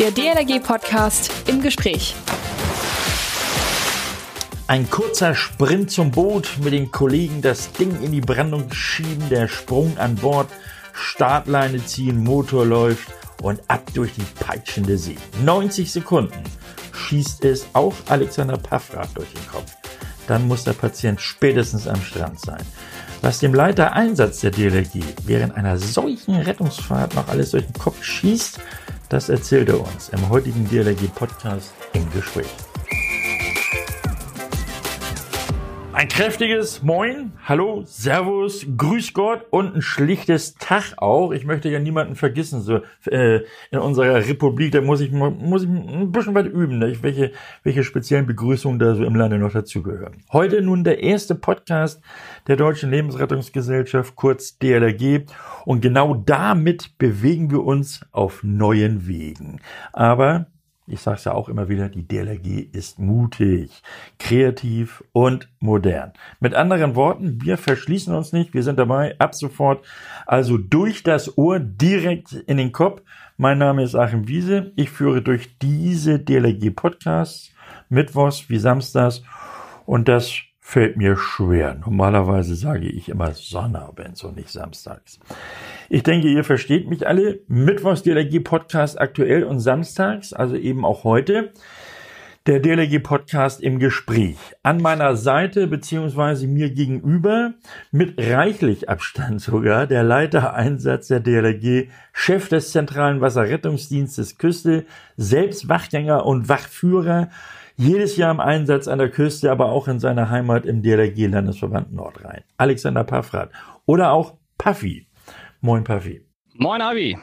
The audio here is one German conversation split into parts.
Der DLRG-Podcast im Gespräch. Ein kurzer Sprint zum Boot, mit den Kollegen das Ding in die Brandung schieben, der Sprung an Bord, Startleine ziehen, Motor läuft und ab durch die peitschende See. 90 Sekunden schießt es auch Alexander Paffrath durch den Kopf. Dann muss der Patient spätestens am Strand sein. Was dem Leiter Einsatz der DLRG während einer solchen Rettungsfahrt noch alles durch den Kopf schießt, das erzählt er uns im heutigen DLRG Podcast im Gespräch. Ein kräftiges Moin, Hallo, Servus, Grüß Gott und ein schlichtes Tag auch. Ich möchte ja niemanden vergessen, so äh, in unserer Republik, da muss ich, muss ich ein bisschen weit üben, ne? welche, welche speziellen Begrüßungen da so im Lande noch dazugehören. Heute nun der erste Podcast der Deutschen Lebensrettungsgesellschaft, kurz DLRG. Und genau damit bewegen wir uns auf neuen Wegen. Aber ich sage es ja auch immer wieder, die DLRG ist mutig, kreativ und modern. Mit anderen Worten, wir verschließen uns nicht, wir sind dabei, ab sofort, also durch das Ohr direkt in den Kopf. Mein Name ist Achim Wiese, ich führe durch diese DLRG Podcasts, mittwochs wie samstags und das fällt mir schwer. Normalerweise sage ich immer Sonnabends und nicht samstags. Ich denke, ihr versteht mich alle. Mittwochs DLRG Podcast aktuell und samstags, also eben auch heute. Der DLRG Podcast im Gespräch. An meiner Seite beziehungsweise mir gegenüber mit reichlich Abstand sogar der Leiter Einsatz der DLRG, Chef des Zentralen Wasserrettungsdienstes Küste, selbst Wachgänger und Wachführer jedes Jahr im Einsatz an der Küste, aber auch in seiner Heimat im DLRG Landesverband Nordrhein. Alexander Paffrath oder auch Puffy. Moin Puffy. Moin Avi.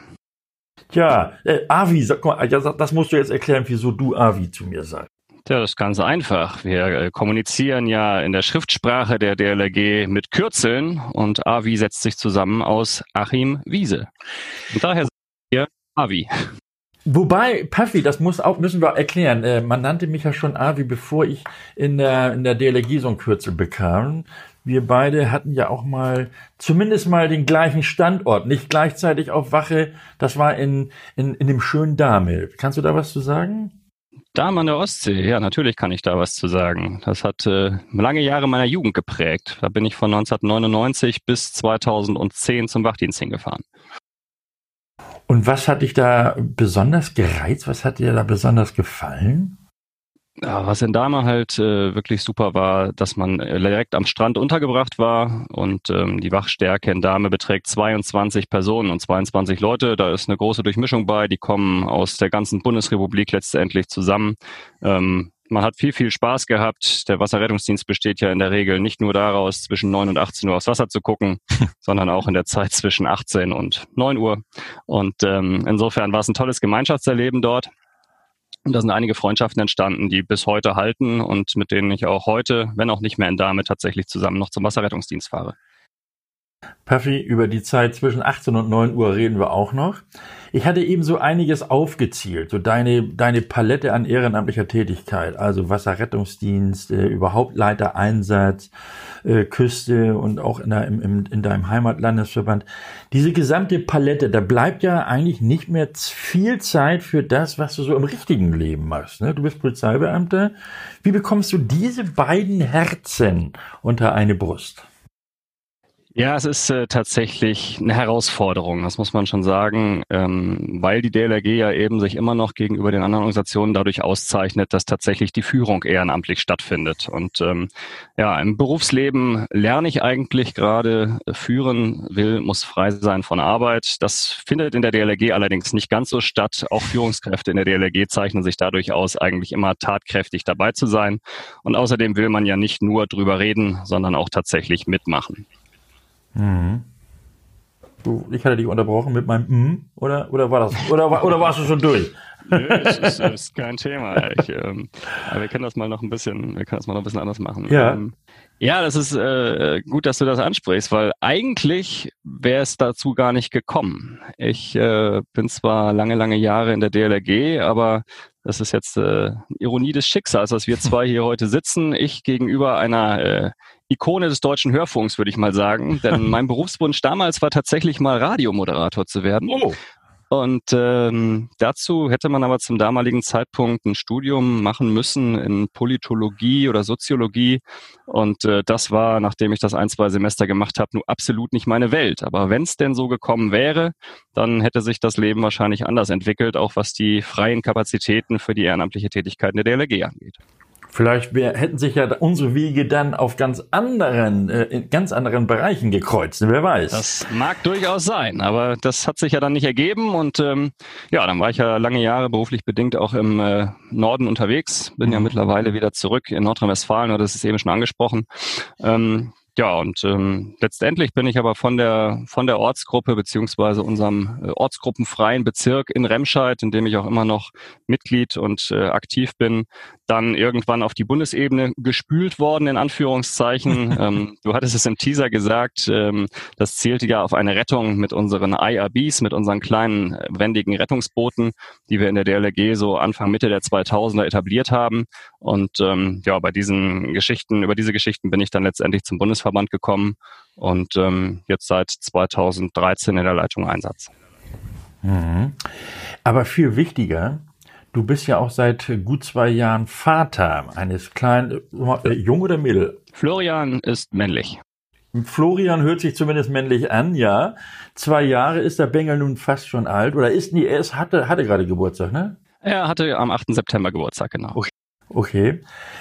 Tja, äh, Avi, sag mal, das musst du jetzt erklären, wieso du Avi zu mir sagst. Ja, das ist ganz einfach. Wir äh, kommunizieren ja in der Schriftsprache der DLRG mit Kürzeln und Avi setzt sich zusammen aus Achim Wiese. Und daher sagen wir Avi. Wobei, Puffy, das muss auch, müssen wir erklären. Äh, man nannte mich ja schon Avi, bevor ich in der, in der DLRG so ein Kürzel bekam. Wir beide hatten ja auch mal, zumindest mal den gleichen Standort, nicht gleichzeitig auf Wache. Das war in, in, in dem schönen Damel. Kannst du da was zu sagen? Damen an der Ostsee, ja, natürlich kann ich da was zu sagen. Das hat äh, lange Jahre meiner Jugend geprägt. Da bin ich von 1999 bis 2010 zum Wachdienst hingefahren. Und was hat dich da besonders gereizt? Was hat dir da besonders gefallen? Ja, was in Dahme halt äh, wirklich super war, dass man äh, direkt am Strand untergebracht war und ähm, die Wachstärke in Dahme beträgt 22 Personen und 22 Leute. Da ist eine große Durchmischung bei. Die kommen aus der ganzen Bundesrepublik letztendlich zusammen. Ähm, man hat viel, viel Spaß gehabt. Der Wasserrettungsdienst besteht ja in der Regel nicht nur daraus, zwischen 9 und 18 Uhr aufs Wasser zu gucken, sondern auch in der Zeit zwischen 18 und 9 Uhr. Und ähm, insofern war es ein tolles Gemeinschaftserleben dort. Und da sind einige Freundschaften entstanden, die bis heute halten und mit denen ich auch heute, wenn auch nicht mehr in Dame, tatsächlich zusammen noch zum Wasserrettungsdienst fahre. Puffy, über die Zeit zwischen 18 und 9 Uhr reden wir auch noch. Ich hatte eben so einiges aufgezielt, so deine, deine Palette an ehrenamtlicher Tätigkeit, also Wasserrettungsdienst, äh, überhaupt Leitereinsatz, äh, Küste und auch in, der, im, in deinem Heimatlandesverband. Diese gesamte Palette, da bleibt ja eigentlich nicht mehr viel Zeit für das, was du so im richtigen Leben machst. Ne? Du bist Polizeibeamter. Wie bekommst du diese beiden Herzen unter eine Brust? Ja, es ist äh, tatsächlich eine Herausforderung, das muss man schon sagen, ähm, weil die DLRG ja eben sich immer noch gegenüber den anderen Organisationen dadurch auszeichnet, dass tatsächlich die Führung ehrenamtlich stattfindet. Und ähm, ja, im Berufsleben lerne ich eigentlich gerade, äh, führen will, muss frei sein von Arbeit. Das findet in der DLRG allerdings nicht ganz so statt. Auch Führungskräfte in der DLRG zeichnen sich dadurch aus, eigentlich immer tatkräftig dabei zu sein. Und außerdem will man ja nicht nur drüber reden, sondern auch tatsächlich mitmachen. Mhm. Du, ich hatte dich unterbrochen mit meinem mm, oder oder war das oder oder warst du schon durch? Nö, es ist, ist kein Thema. Ich, ähm, aber wir können das mal noch ein bisschen, wir können das mal noch ein bisschen anders machen. Ja. Ähm, ja, das ist äh, gut, dass du das ansprichst, weil eigentlich wäre es dazu gar nicht gekommen. Ich äh, bin zwar lange, lange Jahre in der DLRG, aber das ist jetzt äh, Ironie des Schicksals, dass wir zwei hier heute sitzen. Ich gegenüber einer äh, Ikone des deutschen Hörfunks, würde ich mal sagen. Denn mein Berufswunsch damals war tatsächlich mal Radiomoderator zu werden. Oh. Und ähm, dazu hätte man aber zum damaligen Zeitpunkt ein Studium machen müssen in Politologie oder Soziologie. Und äh, das war, nachdem ich das ein, zwei Semester gemacht habe, nur absolut nicht meine Welt. Aber wenn es denn so gekommen wäre, dann hätte sich das Leben wahrscheinlich anders entwickelt, auch was die freien Kapazitäten für die ehrenamtliche Tätigkeit in der DLRG angeht. Vielleicht wär, hätten sich ja unsere Wege dann auf ganz anderen, äh, in ganz anderen Bereichen gekreuzt. Wer weiß. Das mag durchaus sein, aber das hat sich ja dann nicht ergeben und ähm, ja, dann war ich ja lange Jahre beruflich bedingt auch im äh, Norden unterwegs, bin mhm. ja mittlerweile wieder zurück in Nordrhein-Westfalen, oder das ist eben schon angesprochen. Ähm, ja, und ähm, letztendlich bin ich aber von der von der Ortsgruppe beziehungsweise unserem äh, ortsgruppenfreien Bezirk in Remscheid, in dem ich auch immer noch Mitglied und äh, aktiv bin, dann irgendwann auf die Bundesebene gespült worden, in Anführungszeichen. ähm, du hattest es im Teaser gesagt, ähm, das zählte ja auf eine Rettung mit unseren IRBs, mit unseren kleinen äh, wendigen Rettungsbooten, die wir in der DLRG so Anfang Mitte der 2000er etabliert haben. Und ähm, ja, bei diesen Geschichten, über diese Geschichten bin ich dann letztendlich zum Bundes Bundesverband gekommen und ähm, jetzt seit 2013 in der Leitung Einsatz. Mhm. Aber viel wichtiger, du bist ja auch seit gut zwei Jahren Vater eines kleinen, äh, Jung oder Mädel? Florian ist männlich. Florian hört sich zumindest männlich an, ja. Zwei Jahre ist der Bengel nun fast schon alt oder ist nie, er ist, hatte, hatte gerade Geburtstag, ne? Er hatte am 8. September Geburtstag, genau. Okay. Okay.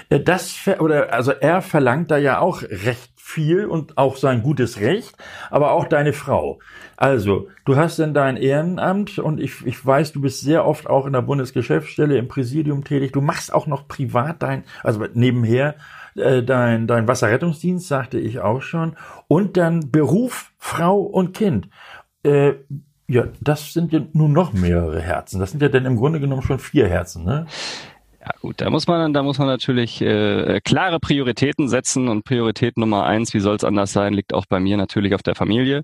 Äh, das, oder, also er verlangt da ja auch recht viel und auch sein gutes Recht, aber auch deine Frau. Also, du hast denn dein Ehrenamt und ich, ich weiß, du bist sehr oft auch in der Bundesgeschäftsstelle im Präsidium tätig. Du machst auch noch privat dein, also nebenher äh, dein, dein Wasserrettungsdienst, sagte ich auch schon. Und dann Beruf, Frau und Kind. Äh, ja, das sind ja nun noch mehrere Herzen. Das sind ja dann im Grunde genommen schon vier Herzen, ne? Ja gut, da muss man, da muss man natürlich äh, klare Prioritäten setzen und Priorität Nummer eins, wie soll es anders sein, liegt auch bei mir natürlich auf der Familie.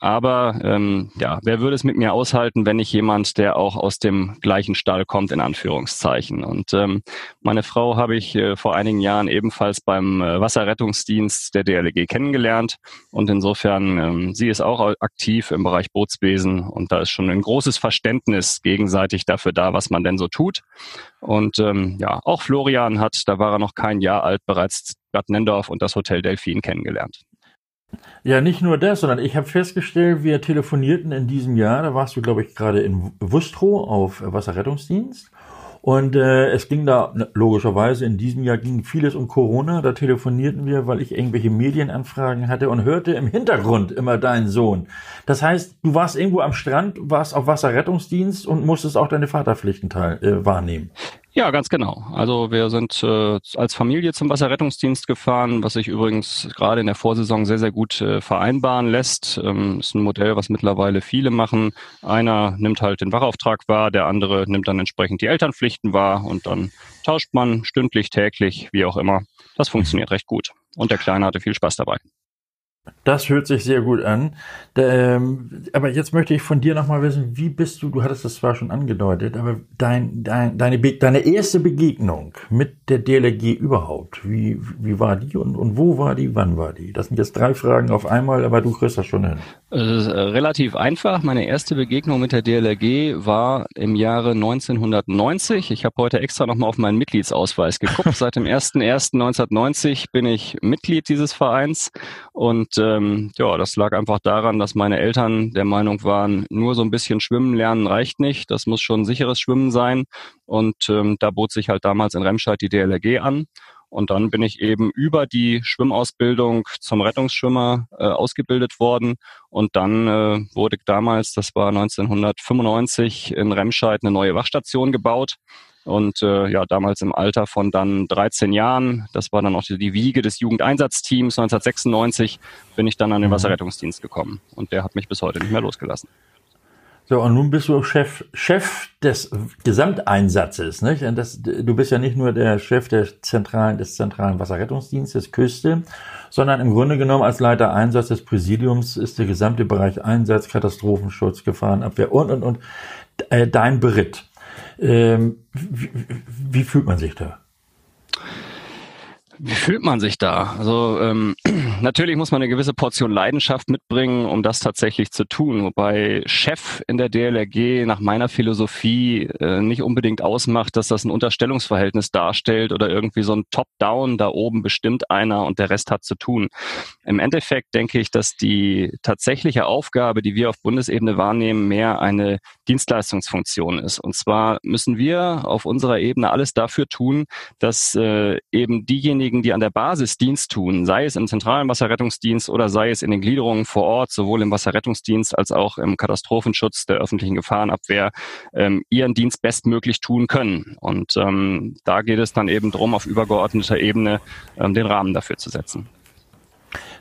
Aber ähm, ja, wer würde es mit mir aushalten, wenn nicht jemand, der auch aus dem gleichen Stall kommt, in Anführungszeichen. Und ähm, meine Frau habe ich äh, vor einigen Jahren ebenfalls beim äh, Wasserrettungsdienst der DLG kennengelernt. Und insofern, ähm, sie ist auch aktiv im Bereich Bootswesen und da ist schon ein großes Verständnis gegenseitig dafür da, was man denn so tut. Und ähm, ja, auch Florian hat, da war er noch kein Jahr alt, bereits Bad Nendorf und das Hotel Delphin kennengelernt. Ja, nicht nur das, sondern ich habe festgestellt, wir telefonierten in diesem Jahr, da warst du, glaube ich, gerade in Wustrow auf Wasserrettungsdienst. Und äh, es ging da logischerweise in diesem Jahr ging vieles um Corona. Da telefonierten wir, weil ich irgendwelche Medienanfragen hatte und hörte im Hintergrund immer deinen Sohn. Das heißt, du warst irgendwo am Strand, warst auf Wasserrettungsdienst und musstest auch deine Vaterpflichten teil, äh, wahrnehmen. Ja, ganz genau. Also wir sind äh, als Familie zum Wasserrettungsdienst gefahren, was sich übrigens gerade in der Vorsaison sehr, sehr gut äh, vereinbaren lässt. Ähm, ist ein Modell, was mittlerweile viele machen. Einer nimmt halt den Wachauftrag wahr, der andere nimmt dann entsprechend die Elternpflichten wahr und dann tauscht man stündlich, täglich, wie auch immer. Das funktioniert recht gut. Und der Kleine hatte viel Spaß dabei. Das hört sich sehr gut an. Ähm, aber jetzt möchte ich von dir nochmal wissen, wie bist du, du hattest das zwar schon angedeutet, aber dein, dein, deine, deine erste Begegnung mit der DLRG überhaupt, wie, wie war die und, und wo war die, wann war die? Das sind jetzt drei Fragen auf einmal, aber du kriegst das schon hin. Es ist äh, relativ einfach. Meine erste Begegnung mit der DLRG war im Jahre 1990. Ich habe heute extra nochmal auf meinen Mitgliedsausweis geguckt. Seit dem 01.01.1990 bin ich Mitglied dieses Vereins und ähm, ja, das lag einfach daran, dass meine Eltern der Meinung waren, nur so ein bisschen schwimmen lernen reicht nicht. Das muss schon sicheres Schwimmen sein. Und ähm, da bot sich halt damals in Remscheid die DLRG an. Und dann bin ich eben über die Schwimmausbildung zum Rettungsschwimmer äh, ausgebildet worden. Und dann äh, wurde damals, das war 1995, in Remscheid eine neue Wachstation gebaut. Und äh, ja, damals im Alter von dann 13 Jahren, das war dann auch die, die Wiege des Jugendeinsatzteams, 1996 bin ich dann an den mhm. Wasserrettungsdienst gekommen. Und der hat mich bis heute nicht mehr losgelassen. So, und nun bist du Chef, Chef des Gesamteinsatzes, nicht? Und das, du bist ja nicht nur der Chef der zentralen, des zentralen Wasserrettungsdienstes Küste, sondern im Grunde genommen als Leiter Einsatz des Präsidiums ist der gesamte Bereich Einsatz, Katastrophenschutz, Gefahrenabwehr und, und, und, äh, dein Beritt. Ähm, wie, wie fühlt man sich da? Wie fühlt man sich da? Also ähm, natürlich muss man eine gewisse Portion Leidenschaft mitbringen, um das tatsächlich zu tun. Wobei Chef in der DLRG nach meiner Philosophie äh, nicht unbedingt ausmacht, dass das ein Unterstellungsverhältnis darstellt oder irgendwie so ein Top-Down, da oben bestimmt einer und der Rest hat zu tun. Im Endeffekt denke ich, dass die tatsächliche Aufgabe, die wir auf Bundesebene wahrnehmen, mehr eine Dienstleistungsfunktion ist. Und zwar müssen wir auf unserer Ebene alles dafür tun, dass äh, eben diejenigen, die an der Basis Dienst tun, sei es im zentralen Wasserrettungsdienst oder sei es in den Gliederungen vor Ort, sowohl im Wasserrettungsdienst als auch im Katastrophenschutz der öffentlichen Gefahrenabwehr, ähm, ihren Dienst bestmöglich tun können. Und ähm, da geht es dann eben drum, auf übergeordneter Ebene ähm, den Rahmen dafür zu setzen.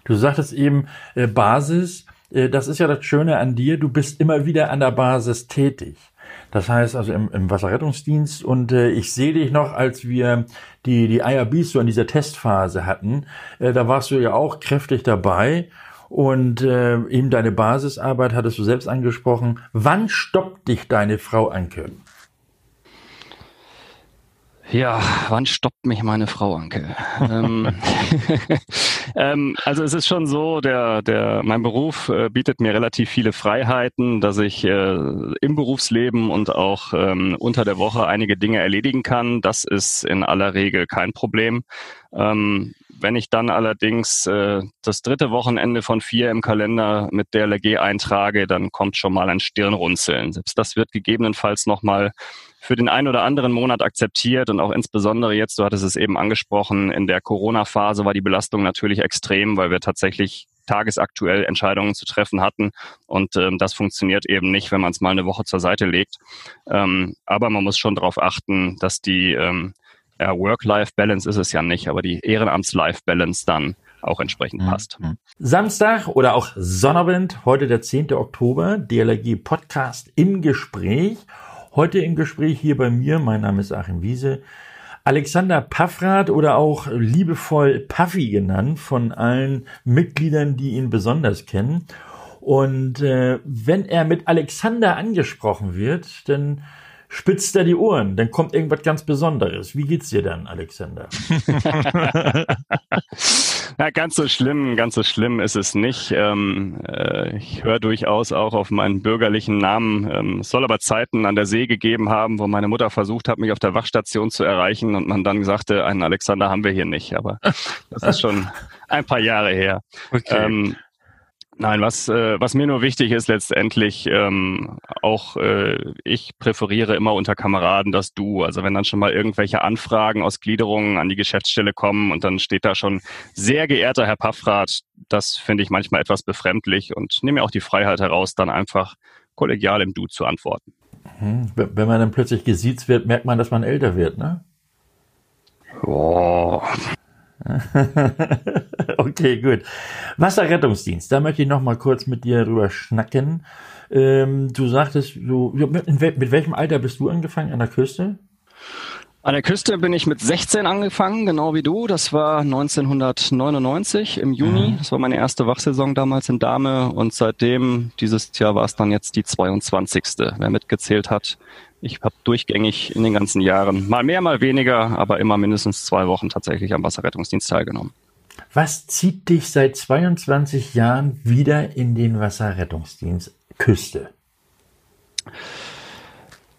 Du sagtest eben äh, Basis. Äh, das ist ja das Schöne an dir. Du bist immer wieder an der Basis tätig. Das heißt also im, im Wasserrettungsdienst und äh, ich sehe dich noch, als wir die, die IRBs so in dieser Testphase hatten, äh, da warst du ja auch kräftig dabei und äh, eben deine Basisarbeit hattest du selbst angesprochen. Wann stoppt dich deine Frau Anke? Ja, wann stoppt mich meine Frau, Anke? ähm, ähm, also es ist schon so, der, der, mein Beruf äh, bietet mir relativ viele Freiheiten, dass ich äh, im Berufsleben und auch ähm, unter der Woche einige Dinge erledigen kann. Das ist in aller Regel kein Problem. Ähm, wenn ich dann allerdings äh, das dritte Wochenende von vier im Kalender mit der LG eintrage, dann kommt schon mal ein Stirnrunzeln. Selbst das wird gegebenenfalls nochmal für den einen oder anderen Monat akzeptiert und auch insbesondere jetzt, du hattest es eben angesprochen, in der Corona-Phase war die Belastung natürlich extrem, weil wir tatsächlich tagesaktuell Entscheidungen zu treffen hatten. Und ähm, das funktioniert eben nicht, wenn man es mal eine Woche zur Seite legt. Ähm, aber man muss schon darauf achten, dass die ähm, ja, Work-Life-Balance ist es ja nicht, aber die Ehrenamts-Life-Balance dann auch entsprechend mhm. passt. Samstag oder auch Sonnabend, heute der 10. Oktober, DLRG Podcast im Gespräch. Heute im Gespräch hier bei mir, mein Name ist Achim Wiese, Alexander Paffrath oder auch liebevoll Puffy genannt von allen Mitgliedern, die ihn besonders kennen. Und äh, wenn er mit Alexander angesprochen wird, dann spitzt er die Ohren, dann kommt irgendwas ganz Besonderes. Wie geht's dir dann, Alexander? Na, ganz so schlimm, ganz so schlimm ist es nicht. Ähm, äh, ich höre durchaus auch auf meinen bürgerlichen Namen. Ähm, es soll aber Zeiten an der See gegeben haben, wo meine Mutter versucht hat, mich auf der Wachstation zu erreichen und man dann sagte, einen Alexander haben wir hier nicht. Aber das ist schon ein paar Jahre her. Okay. Ähm, Nein, was, äh, was mir nur wichtig ist letztendlich, ähm, auch äh, ich präferiere immer unter Kameraden das Du. Also wenn dann schon mal irgendwelche Anfragen aus Gliederungen an die Geschäftsstelle kommen und dann steht da schon sehr geehrter Herr Paffrath, das finde ich manchmal etwas befremdlich und nehme mir auch die Freiheit heraus, dann einfach kollegial im Du zu antworten. Mhm. Wenn man dann plötzlich gesiezt wird, merkt man, dass man älter wird, ne? Boah. okay, gut. Wasserrettungsdienst, da möchte ich noch mal kurz mit dir drüber schnacken. Ähm, du sagtest, du, mit, mit welchem Alter bist du angefangen an der Küste? An der Küste bin ich mit 16 angefangen, genau wie du. Das war 1999 im Juni. Mhm. Das war meine erste Wachsaison damals in Dame und seitdem, dieses Jahr war es dann jetzt die 22. Wer mitgezählt hat, ich habe durchgängig in den ganzen Jahren, mal mehr, mal weniger, aber immer mindestens zwei Wochen tatsächlich am Wasserrettungsdienst teilgenommen. Was zieht dich seit 22 Jahren wieder in den Wasserrettungsdienst Küste?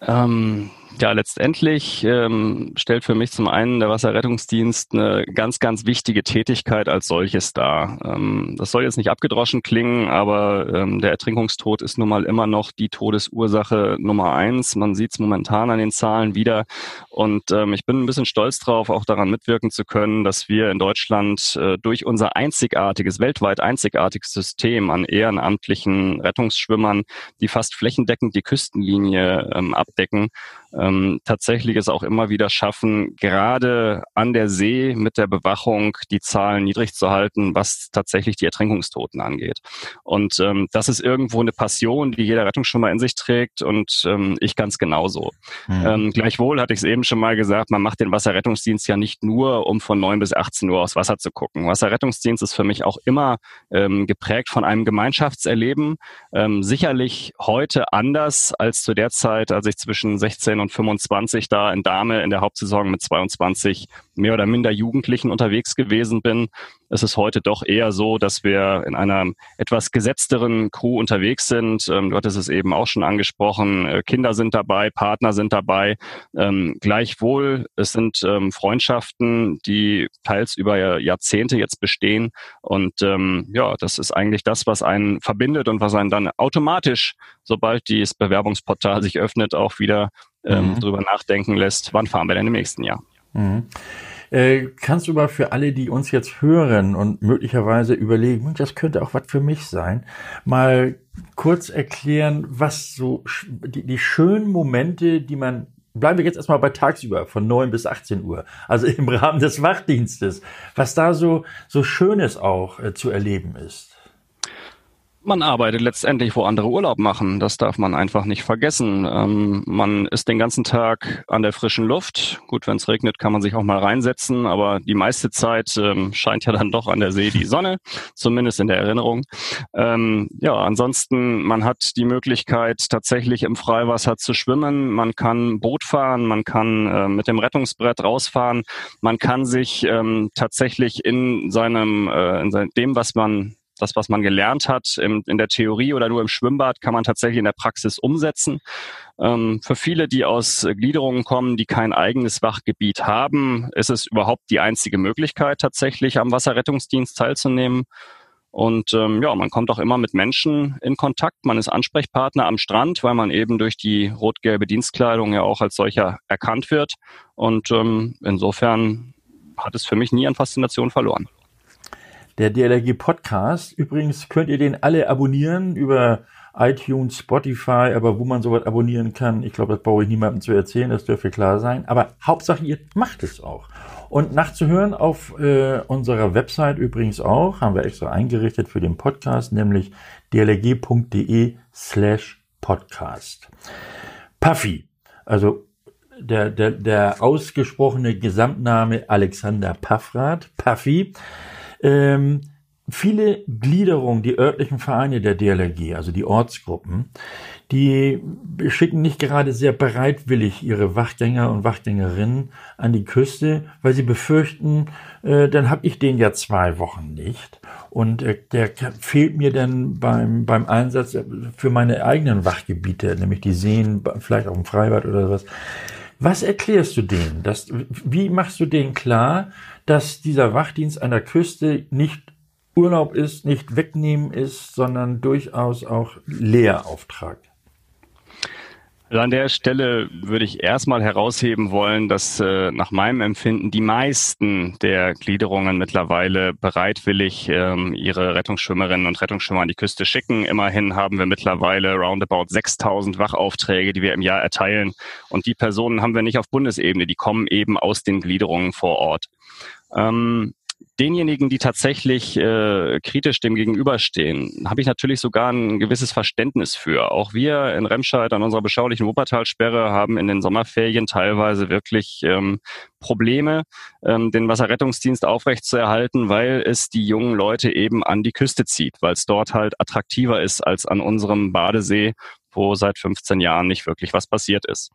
Ähm, ja, letztendlich ähm, stellt für mich zum einen der Wasserrettungsdienst eine ganz, ganz wichtige Tätigkeit als solches dar. Ähm, das soll jetzt nicht abgedroschen klingen, aber ähm, der Ertrinkungstod ist nun mal immer noch die Todesursache Nummer eins. Man sieht es momentan an den Zahlen wieder. Und ähm, ich bin ein bisschen stolz drauf, auch daran mitwirken zu können, dass wir in Deutschland äh, durch unser einzigartiges, weltweit einzigartiges System an ehrenamtlichen Rettungsschwimmern, die fast flächendeckend die Küstenlinie ähm, abdecken, ähm, tatsächlich es auch immer wieder schaffen, gerade an der See mit der Bewachung die Zahlen niedrig zu halten, was tatsächlich die Ertrinkungstoten angeht. Und ähm, das ist irgendwo eine Passion, die jeder Rettungsschwimmer in sich trägt und ähm, ich ganz genauso. Mhm. Ähm, gleichwohl hatte ich es eben schon mal gesagt, man macht den Wasserrettungsdienst ja nicht nur, um von 9 bis 18 Uhr aufs Wasser zu gucken. Wasserrettungsdienst ist für mich auch immer ähm, geprägt von einem Gemeinschaftserleben. Ähm, sicherlich heute anders als zu der Zeit, als ich zwischen 16 und 25 da in Dame in der Hauptsaison mit 22 mehr oder minder Jugendlichen unterwegs gewesen bin. Es ist heute doch eher so, dass wir in einer etwas gesetzteren Crew unterwegs sind. Ähm, du hattest es eben auch schon angesprochen. Äh, Kinder sind dabei, Partner sind dabei. Ähm, gleichwohl, es sind ähm, Freundschaften, die teils über Jahrzehnte jetzt bestehen. Und ähm, ja, das ist eigentlich das, was einen verbindet und was einen dann automatisch, sobald dieses Bewerbungsportal sich öffnet, auch wieder ähm, mhm. drüber nachdenken lässt, wann fahren wir denn im nächsten Jahr. Mhm. Äh, kannst du mal für alle, die uns jetzt hören und möglicherweise überlegen, das könnte auch was für mich sein, mal kurz erklären, was so die, die schönen Momente, die man bleiben wir jetzt erstmal bei tagsüber von 9 bis 18 Uhr, also im Rahmen des Wachdienstes, was da so, so Schönes auch äh, zu erleben ist. Man arbeitet letztendlich, wo andere Urlaub machen. Das darf man einfach nicht vergessen. Ähm, man ist den ganzen Tag an der frischen Luft. Gut, wenn es regnet, kann man sich auch mal reinsetzen, aber die meiste Zeit ähm, scheint ja dann doch an der See die Sonne, zumindest in der Erinnerung. Ähm, ja, ansonsten, man hat die Möglichkeit, tatsächlich im Freiwasser zu schwimmen. Man kann Boot fahren, man kann äh, mit dem Rettungsbrett rausfahren. Man kann sich ähm, tatsächlich in seinem, äh, in dem, was man das, was man gelernt hat im, in der Theorie oder nur im Schwimmbad, kann man tatsächlich in der Praxis umsetzen. Ähm, für viele, die aus Gliederungen kommen, die kein eigenes Wachgebiet haben, ist es überhaupt die einzige Möglichkeit, tatsächlich am Wasserrettungsdienst teilzunehmen. Und ähm, ja, man kommt auch immer mit Menschen in Kontakt. Man ist Ansprechpartner am Strand, weil man eben durch die rot-gelbe Dienstkleidung ja auch als solcher erkannt wird. Und ähm, insofern hat es für mich nie an Faszination verloren. Der DLRG Podcast. Übrigens könnt ihr den alle abonnieren über iTunes, Spotify, aber wo man sowas abonnieren kann, ich glaube, das brauche ich niemandem zu erzählen, das dürfte klar sein. Aber Hauptsache, ihr macht es auch. Und nachzuhören auf äh, unserer Website übrigens auch, haben wir extra eingerichtet für den Podcast, nämlich dlg.de slash podcast. Puffy, also der, der, der ausgesprochene Gesamtname Alexander Paffrath, Puffy, ähm, viele Gliederungen, die örtlichen Vereine der DLRG, also die Ortsgruppen, die schicken nicht gerade sehr bereitwillig ihre Wachgänger und Wachgängerinnen an die Küste, weil sie befürchten, äh, dann habe ich den ja zwei Wochen nicht. Und äh, der fehlt mir dann beim, beim Einsatz für meine eigenen Wachgebiete, nämlich die Seen, vielleicht auch im Freibad oder sowas. Was erklärst du denen? Das, wie machst du denen klar, dass dieser Wachdienst an der Küste nicht Urlaub ist, nicht wegnehmen ist, sondern durchaus auch Lehrauftrag. Also an der Stelle würde ich erstmal herausheben wollen, dass äh, nach meinem Empfinden die meisten der Gliederungen mittlerweile bereitwillig ähm, ihre Rettungsschwimmerinnen und Rettungsschwimmer an die Küste schicken. Immerhin haben wir mittlerweile roundabout 6000 Wachaufträge, die wir im Jahr erteilen. Und die Personen haben wir nicht auf Bundesebene, die kommen eben aus den Gliederungen vor Ort. Ähm, denjenigen, die tatsächlich äh, kritisch dem gegenüberstehen, habe ich natürlich sogar ein gewisses Verständnis für. Auch wir in Remscheid an unserer beschaulichen Wuppertalsperre haben in den Sommerferien teilweise wirklich ähm, Probleme, ähm, den Wasserrettungsdienst aufrechtzuerhalten, weil es die jungen Leute eben an die Küste zieht, weil es dort halt attraktiver ist als an unserem Badesee, wo seit 15 Jahren nicht wirklich was passiert ist.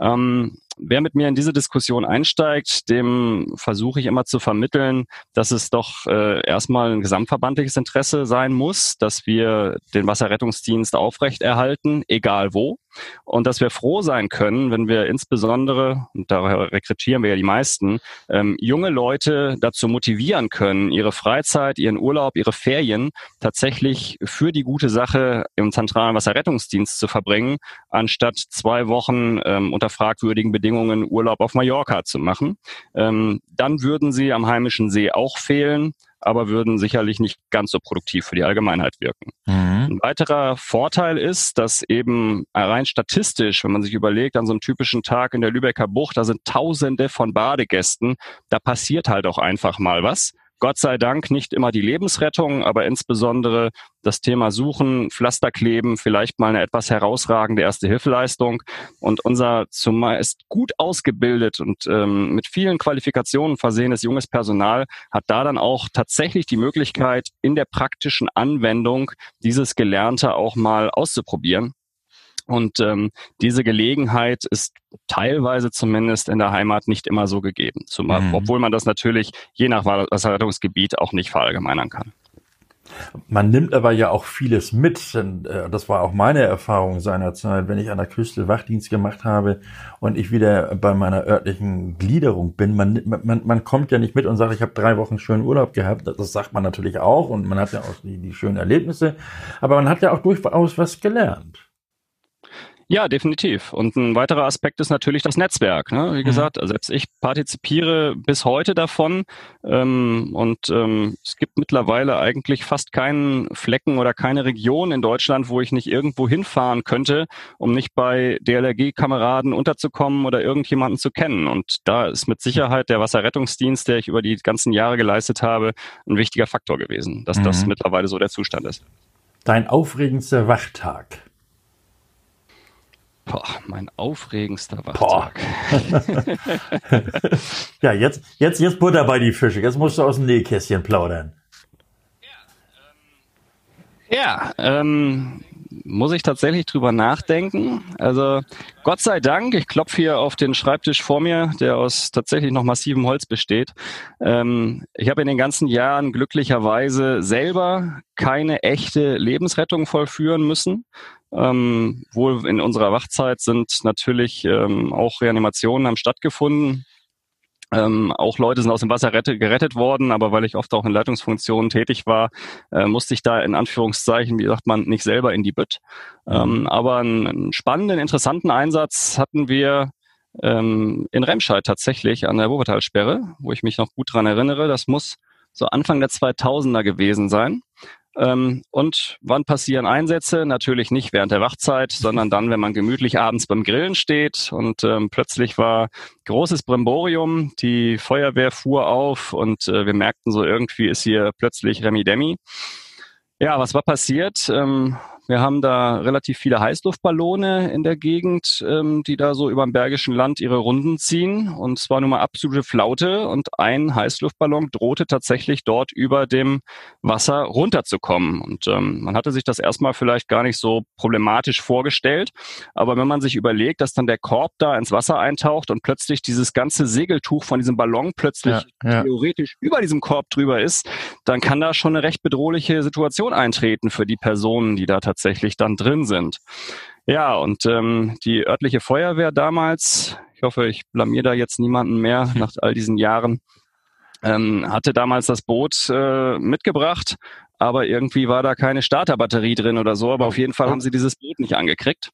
Ähm, wer mit mir in diese Diskussion einsteigt, dem versuche ich immer zu vermitteln, dass es doch äh, erstmal ein gesamtverbandliches Interesse sein muss, dass wir den Wasserrettungsdienst aufrechterhalten, egal wo. Und dass wir froh sein können, wenn wir insbesondere, und daher rekrutieren wir ja die meisten, ähm, junge Leute dazu motivieren können, ihre Freizeit, ihren Urlaub, ihre Ferien tatsächlich für die gute Sache im zentralen Wasserrettungsdienst zu verbringen, anstatt zwei Wochen ähm, unter fragwürdigen Bedingungen Bedingungen Urlaub auf Mallorca zu machen. Ähm, dann würden sie am heimischen See auch fehlen, aber würden sicherlich nicht ganz so produktiv für die Allgemeinheit wirken. Mhm. Ein weiterer Vorteil ist, dass eben rein statistisch, wenn man sich überlegt, an so einem typischen Tag in der Lübecker Bucht, da sind Tausende von Badegästen, da passiert halt auch einfach mal was. Gott sei Dank nicht immer die Lebensrettung, aber insbesondere das Thema Suchen, Pflasterkleben, vielleicht mal eine etwas herausragende erste Hilfeleistung. Und unser zumeist gut ausgebildet und ähm, mit vielen Qualifikationen versehenes junges Personal hat da dann auch tatsächlich die Möglichkeit, in der praktischen Anwendung dieses Gelernte auch mal auszuprobieren. Und ähm, diese Gelegenheit ist teilweise zumindest in der Heimat nicht immer so gegeben, zumal, mhm. obwohl man das natürlich je nach Wasserrettungsgebiet auch nicht verallgemeinern kann. Man nimmt aber ja auch vieles mit. Denn, äh, das war auch meine Erfahrung seinerzeit, wenn ich an der Küste Wachdienst gemacht habe und ich wieder bei meiner örtlichen Gliederung bin. Man, man, man kommt ja nicht mit und sagt, ich habe drei Wochen schönen Urlaub gehabt. Das sagt man natürlich auch und man hat ja auch die, die schönen Erlebnisse. Aber man hat ja auch durchaus was gelernt. Ja, definitiv. Und ein weiterer Aspekt ist natürlich das Netzwerk. Ne? Wie mhm. gesagt, selbst ich partizipiere bis heute davon. Ähm, und ähm, es gibt mittlerweile eigentlich fast keinen Flecken oder keine Region in Deutschland, wo ich nicht irgendwo hinfahren könnte, um nicht bei DLRG-Kameraden unterzukommen oder irgendjemanden zu kennen. Und da ist mit Sicherheit der Wasserrettungsdienst, der ich über die ganzen Jahre geleistet habe, ein wichtiger Faktor gewesen, dass mhm. das mittlerweile so der Zustand ist. Dein aufregendster Wachtag. Boah, mein aufregendster Wachtag. ja, jetzt, jetzt, jetzt Butter bei die Fische. Jetzt musst du aus dem Nähkästchen plaudern. Ja, ähm, muss ich tatsächlich drüber nachdenken. Also Gott sei Dank, ich klopfe hier auf den Schreibtisch vor mir, der aus tatsächlich noch massivem Holz besteht. Ähm, ich habe in den ganzen Jahren glücklicherweise selber keine echte Lebensrettung vollführen müssen. Ähm, wohl in unserer Wachzeit sind natürlich ähm, auch Reanimationen haben stattgefunden. Ähm, auch Leute sind aus dem Wasser rette, gerettet worden, aber weil ich oft auch in Leitungsfunktionen tätig war, äh, musste ich da in Anführungszeichen, wie sagt man, nicht selber in die Bütt. Ähm, mhm. aber einen, einen, spannenden, interessanten Einsatz hatten wir ähm, in Remscheid tatsächlich an der Wuppertalsperre, wo ich mich noch gut dran erinnere. Das muss so Anfang der 2000er gewesen sein. Ähm, und wann passieren Einsätze? Natürlich nicht während der Wachzeit, sondern dann, wenn man gemütlich abends beim Grillen steht und ähm, plötzlich war großes Bremborium, die Feuerwehr fuhr auf und äh, wir merkten so irgendwie ist hier plötzlich Remi Demi. Ja, was war passiert? Ähm, wir haben da relativ viele Heißluftballone in der Gegend, ähm, die da so über dem Bergischen Land ihre Runden ziehen. Und es war nun mal absolute Flaute und ein Heißluftballon drohte tatsächlich dort über dem Wasser runterzukommen. Und ähm, man hatte sich das erstmal vielleicht gar nicht so problematisch vorgestellt. Aber wenn man sich überlegt, dass dann der Korb da ins Wasser eintaucht und plötzlich dieses ganze Segeltuch von diesem Ballon plötzlich ja, ja. theoretisch über diesem Korb drüber ist, dann kann da schon eine recht bedrohliche Situation eintreten für die Personen, die da tatsächlich tatsächlich dann drin sind. Ja, und ähm, die örtliche Feuerwehr damals, ich hoffe, ich blamier da jetzt niemanden mehr nach all diesen Jahren, ähm, hatte damals das Boot äh, mitgebracht, aber irgendwie war da keine Starterbatterie drin oder so, aber auf jeden Fall haben sie dieses Boot nicht angekriegt.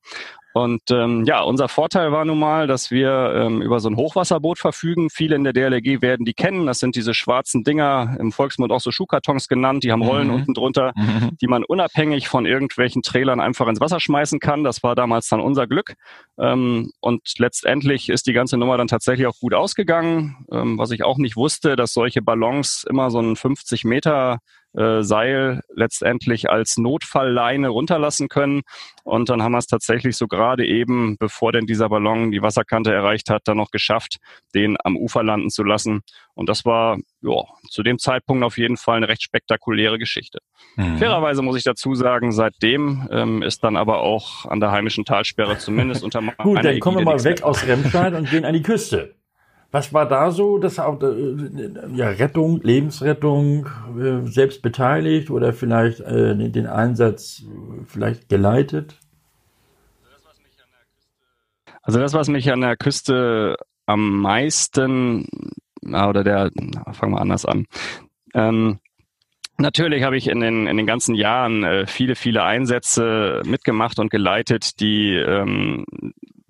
Und ähm, ja, unser Vorteil war nun mal, dass wir ähm, über so ein Hochwasserboot verfügen. Viele in der DLRG werden die kennen. Das sind diese schwarzen Dinger, im Volksmund auch so Schuhkartons genannt. Die haben Rollen mhm. unten drunter, mhm. die man unabhängig von irgendwelchen Trailern einfach ins Wasser schmeißen kann. Das war damals dann unser Glück. Ähm, und letztendlich ist die ganze Nummer dann tatsächlich auch gut ausgegangen. Ähm, was ich auch nicht wusste, dass solche Ballons immer so einen 50 Meter äh, Seil letztendlich als Notfallleine runterlassen können. Und dann haben wir es tatsächlich so gerade eben, bevor denn dieser Ballon die Wasserkante erreicht hat, dann noch geschafft, den am Ufer landen zu lassen. Und das war ja, zu dem Zeitpunkt auf jeden Fall eine recht spektakuläre Geschichte. Mhm. Fairerweise muss ich dazu sagen, seitdem ähm, ist dann aber auch an der heimischen Talsperre zumindest unter Gut, dann kommen wir mal weg aus Remscheid und gehen an die Küste. Was war da so? Das äh, ja Rettung, Lebensrettung, äh, selbst beteiligt oder vielleicht äh, den Einsatz vielleicht geleitet? Also das, was mich an der Küste am meisten oder der fangen wir anders an. Ähm, Natürlich habe ich in den, in den ganzen Jahren äh, viele, viele Einsätze mitgemacht und geleitet, die ähm,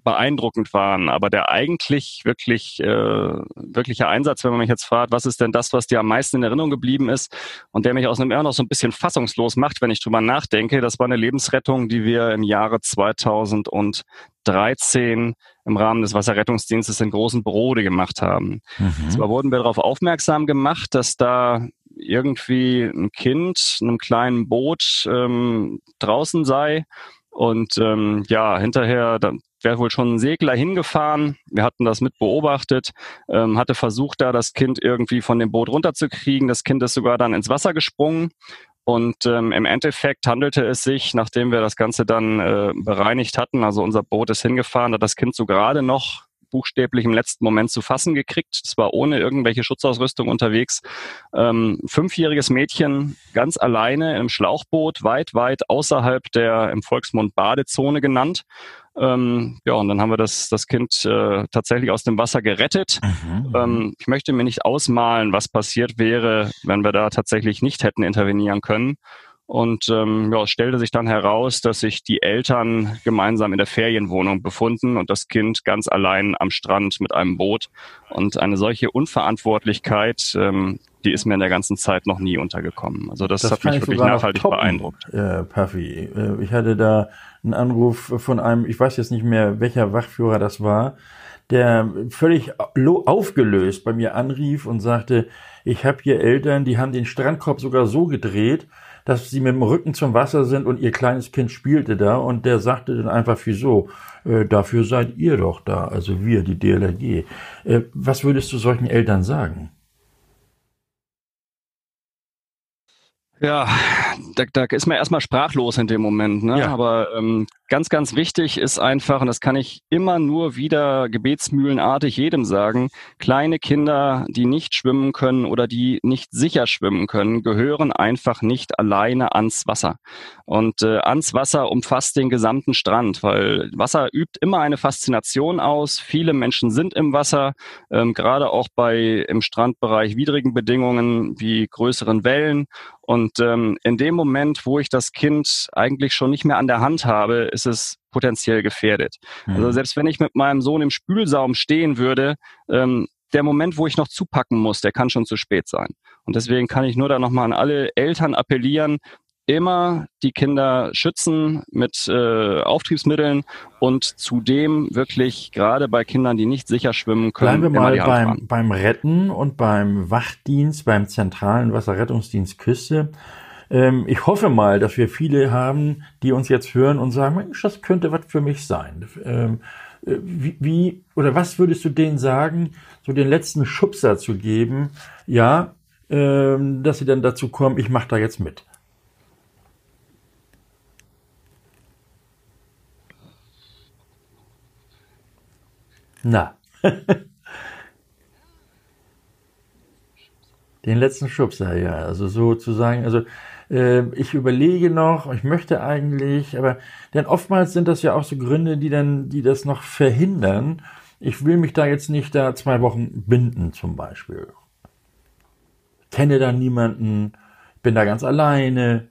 beeindruckend waren. Aber der eigentlich wirklich äh, wirkliche Einsatz, wenn man mich jetzt fragt, was ist denn das, was dir am meisten in Erinnerung geblieben ist und der mich aus einem immer noch so ein bisschen fassungslos macht, wenn ich drüber nachdenke, das war eine Lebensrettung, die wir im Jahre 2013 im Rahmen des Wasserrettungsdienstes in Großen Brode gemacht haben. Mhm. Zwar wurden wir darauf aufmerksam gemacht, dass da irgendwie ein Kind in einem kleinen Boot ähm, draußen sei und ähm, ja, hinterher, da wäre wohl schon ein Segler hingefahren. Wir hatten das mit beobachtet, ähm, hatte versucht, da das Kind irgendwie von dem Boot runterzukriegen. Das Kind ist sogar dann ins Wasser gesprungen. Und ähm, im Endeffekt handelte es sich, nachdem wir das Ganze dann äh, bereinigt hatten, also unser Boot ist hingefahren, hat das Kind so gerade noch buchstäblich im letzten Moment zu fassen gekriegt. Das war ohne irgendwelche Schutzausrüstung unterwegs. Ähm, fünfjähriges Mädchen ganz alleine im Schlauchboot, weit, weit außerhalb der im Volksmund Badezone genannt. Ähm, ja, und dann haben wir das, das Kind äh, tatsächlich aus dem Wasser gerettet. Mhm, mhm. ähm, ich möchte mir nicht ausmalen, was passiert wäre, wenn wir da tatsächlich nicht hätten intervenieren können. Und ähm, ja, es stellte sich dann heraus, dass sich die Eltern gemeinsam in der Ferienwohnung befunden und das Kind ganz allein am Strand mit einem Boot. Und eine solche Unverantwortlichkeit, ähm, die ist mir in der ganzen Zeit noch nie untergekommen. Also das, das hat mich wirklich nachhaltig beeindruckt. Äh, Puffy, äh, ich hatte da einen Anruf von einem, ich weiß jetzt nicht mehr, welcher Wachführer das war, der völlig aufgelöst bei mir anrief und sagte, ich habe hier Eltern, die haben den Strandkorb sogar so gedreht, dass sie mit dem Rücken zum Wasser sind und ihr kleines Kind spielte da und der sagte dann einfach, wieso, äh, dafür seid ihr doch da, also wir, die DLRG. Äh, was würdest du solchen Eltern sagen? Ja, da, da ist man erstmal sprachlos in dem Moment. Ne? Ja. Aber ähm, ganz, ganz wichtig ist einfach, und das kann ich immer nur wieder gebetsmühlenartig jedem sagen, kleine Kinder, die nicht schwimmen können oder die nicht sicher schwimmen können, gehören einfach nicht alleine ans Wasser. Und äh, ans Wasser umfasst den gesamten Strand, weil Wasser übt immer eine Faszination aus. Viele Menschen sind im Wasser, ähm, gerade auch bei im Strandbereich widrigen Bedingungen wie größeren Wellen. Und ähm, in dem Moment, wo ich das Kind eigentlich schon nicht mehr an der Hand habe, ist es potenziell gefährdet. Mhm. Also selbst wenn ich mit meinem Sohn im Spülsaum stehen würde, ähm, der Moment, wo ich noch zupacken muss, der kann schon zu spät sein. Und deswegen kann ich nur da nochmal an alle Eltern appellieren, immer die Kinder schützen mit äh, Auftriebsmitteln und zudem wirklich gerade bei Kindern, die nicht sicher schwimmen können. Bleiben wir mal beim, beim Retten und beim Wachdienst, beim zentralen Wasserrettungsdienst Küste. Ähm, ich hoffe mal, dass wir viele haben, die uns jetzt hören und sagen, Mensch, das könnte was für mich sein. Ähm, äh, wie, wie oder was würdest du denen sagen, so den letzten Schubser zu geben, ja, ähm, dass sie dann dazu kommen, ich mache da jetzt mit. Na. Den letzten Schubser, ja. Also sozusagen, also äh, ich überlege noch, ich möchte eigentlich, aber denn oftmals sind das ja auch so Gründe, die dann, die das noch verhindern. Ich will mich da jetzt nicht da zwei Wochen binden, zum Beispiel. kenne da niemanden, bin da ganz alleine.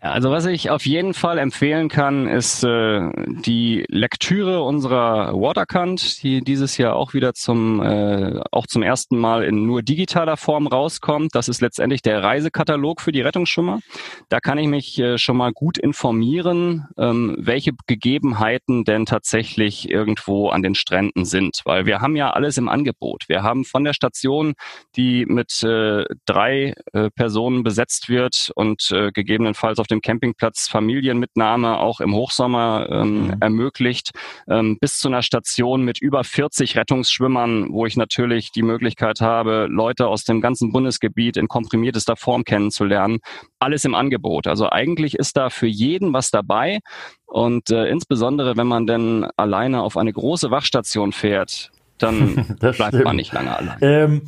Also was ich auf jeden Fall empfehlen kann, ist äh, die Lektüre unserer Waterkant, die dieses Jahr auch wieder zum äh, auch zum ersten Mal in nur digitaler Form rauskommt. Das ist letztendlich der Reisekatalog für die Rettungsschwimmer. Da kann ich mich äh, schon mal gut informieren, ähm, welche Gegebenheiten denn tatsächlich irgendwo an den Stränden sind, weil wir haben ja alles im Angebot. Wir haben von der Station, die mit äh, drei äh, Personen besetzt wird und äh, gegebenenfalls auf dem Campingplatz Familienmitnahme auch im Hochsommer ähm, mhm. ermöglicht, ähm, bis zu einer Station mit über 40 Rettungsschwimmern, wo ich natürlich die Möglichkeit habe, Leute aus dem ganzen Bundesgebiet in komprimiertester Form kennenzulernen. Alles im Angebot. Also eigentlich ist da für jeden was dabei. Und äh, insbesondere, wenn man denn alleine auf eine große Wachstation fährt, dann bleibt stimmt. man nicht lange allein. Ähm,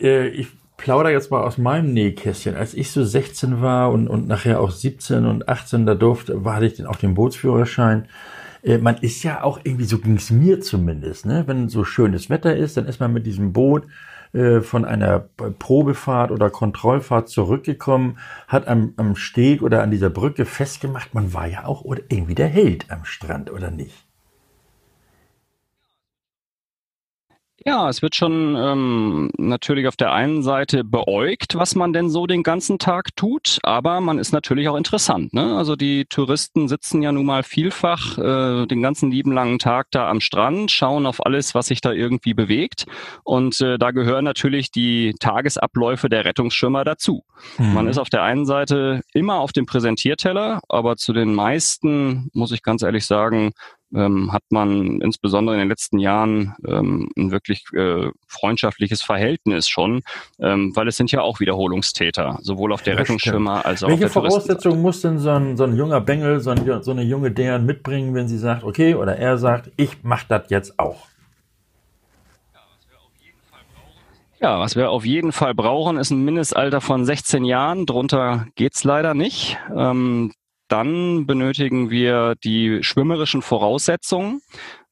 äh, ich plauder jetzt mal aus meinem Nähkästchen. Als ich so 16 war und, und nachher auch 17 und 18, da durfte, war ich auch den Bootsführerschein. Äh, man ist ja auch irgendwie, so ging es mir zumindest, ne? wenn so schönes Wetter ist, dann ist man mit diesem Boot äh, von einer Probefahrt oder Kontrollfahrt zurückgekommen, hat am, am Steg oder an dieser Brücke festgemacht, man war ja auch oder irgendwie der Held am Strand, oder nicht? Ja, es wird schon ähm, natürlich auf der einen Seite beäugt, was man denn so den ganzen Tag tut, aber man ist natürlich auch interessant. Ne? Also die Touristen sitzen ja nun mal vielfach äh, den ganzen lieben langen Tag da am Strand, schauen auf alles, was sich da irgendwie bewegt. Und äh, da gehören natürlich die Tagesabläufe der Rettungsschwimmer dazu. Mhm. Man ist auf der einen Seite immer auf dem Präsentierteller, aber zu den meisten, muss ich ganz ehrlich sagen, ähm, hat man insbesondere in den letzten Jahren ähm, ein wirklich äh, freundschaftliches Verhältnis schon, ähm, weil es sind ja auch Wiederholungstäter, sowohl auf der Das Rettungsschwimmer als auch Welche auf der Touristenseite. Voraussetzungen muss denn so ein, so ein junger Bengel, so, ein, so eine junge Dern mitbringen, wenn sie sagt, okay, oder er sagt, ich mach das jetzt auch? Ja, was wir auf jeden Fall brauchen, ist ein Mindestalter von 16 Jahren. Drunter geht's leider nicht. Ähm, dann benötigen wir die schwimmerischen Voraussetzungen.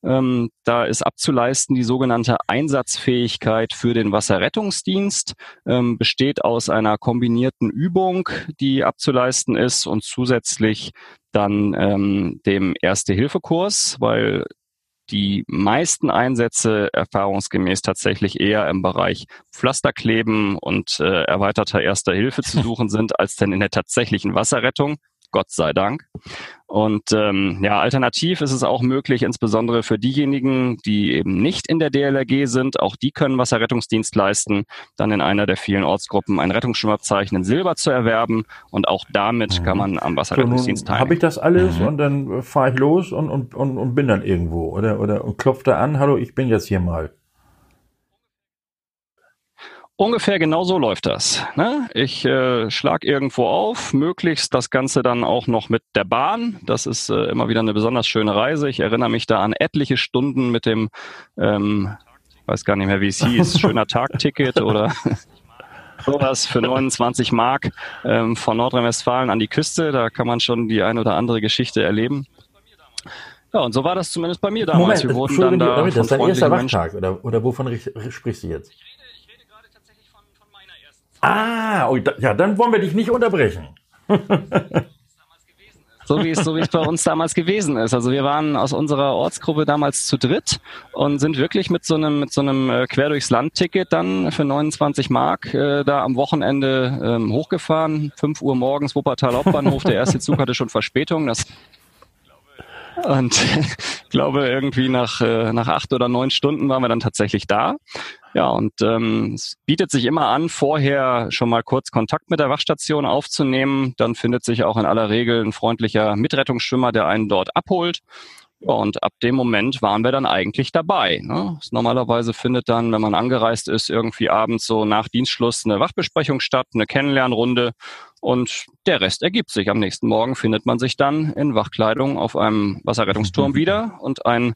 Ähm, da ist abzuleisten die sogenannte Einsatzfähigkeit für den Wasserrettungsdienst, ähm, besteht aus einer kombinierten Übung, die abzuleisten ist und zusätzlich dann ähm, dem Erste-Hilfe-Kurs, weil die meisten Einsätze erfahrungsgemäß tatsächlich eher im Bereich Pflasterkleben und äh, erweiterter Erster Hilfe zu suchen sind, als denn in der tatsächlichen Wasserrettung. Gott sei Dank. Und ähm, ja, alternativ ist es auch möglich, insbesondere für diejenigen, die eben nicht in der DLRG sind, auch die können Wasserrettungsdienst leisten, dann in einer der vielen Ortsgruppen ein Rettungsschwimmabzeichen in Silber zu erwerben und auch damit kann man am Wasserrettungsdienst teilnehmen. habe ich das alles und dann fahre ich los und, und, und, und bin dann irgendwo oder, oder und klopfe da an, hallo, ich bin jetzt hier mal. Ungefähr genau so läuft das. Ne? Ich äh, schlag irgendwo auf, möglichst das Ganze dann auch noch mit der Bahn. Das ist äh, immer wieder eine besonders schöne Reise. Ich erinnere mich da an etliche Stunden mit dem, ähm, weiß gar nicht mehr, wie es hieß, schöner Tagticket oder sowas für 29 Mark ähm, von Nordrhein-Westfalen an die Küste. Da kann man schon die ein oder andere Geschichte erleben. Ja, und so war das zumindest bei mir damals. Wir wurden dann da von das ist dein erster Wachtag oder, oder wovon ri- sprichst du jetzt? Ah, oh, ja, dann wollen wir dich nicht unterbrechen. So wie es, so wie es bei uns damals gewesen ist. Also wir waren aus unserer Ortsgruppe damals zu dritt und sind wirklich mit so einem, mit so einem äh, Quer durchs Land-Ticket dann für 29 Mark äh, da am Wochenende ähm, hochgefahren. 5 Uhr morgens Wuppertal Hauptbahnhof. Der erste Zug hatte schon Verspätung. Das und glaube, irgendwie nach, äh, nach acht oder neun Stunden waren wir dann tatsächlich da. Ja, und ähm, es bietet sich immer an, vorher schon mal kurz Kontakt mit der Wachstation aufzunehmen. Dann findet sich auch in aller Regel ein freundlicher Mitrettungsschwimmer, der einen dort abholt. Und ab dem Moment waren wir dann eigentlich dabei. Ne? Normalerweise findet dann, wenn man angereist ist, irgendwie abends so nach Dienstschluss eine Wachbesprechung statt, eine Kennenlernrunde. Und der Rest ergibt sich. Am nächsten Morgen findet man sich dann in Wachkleidung auf einem Wasserrettungsturm wieder und ein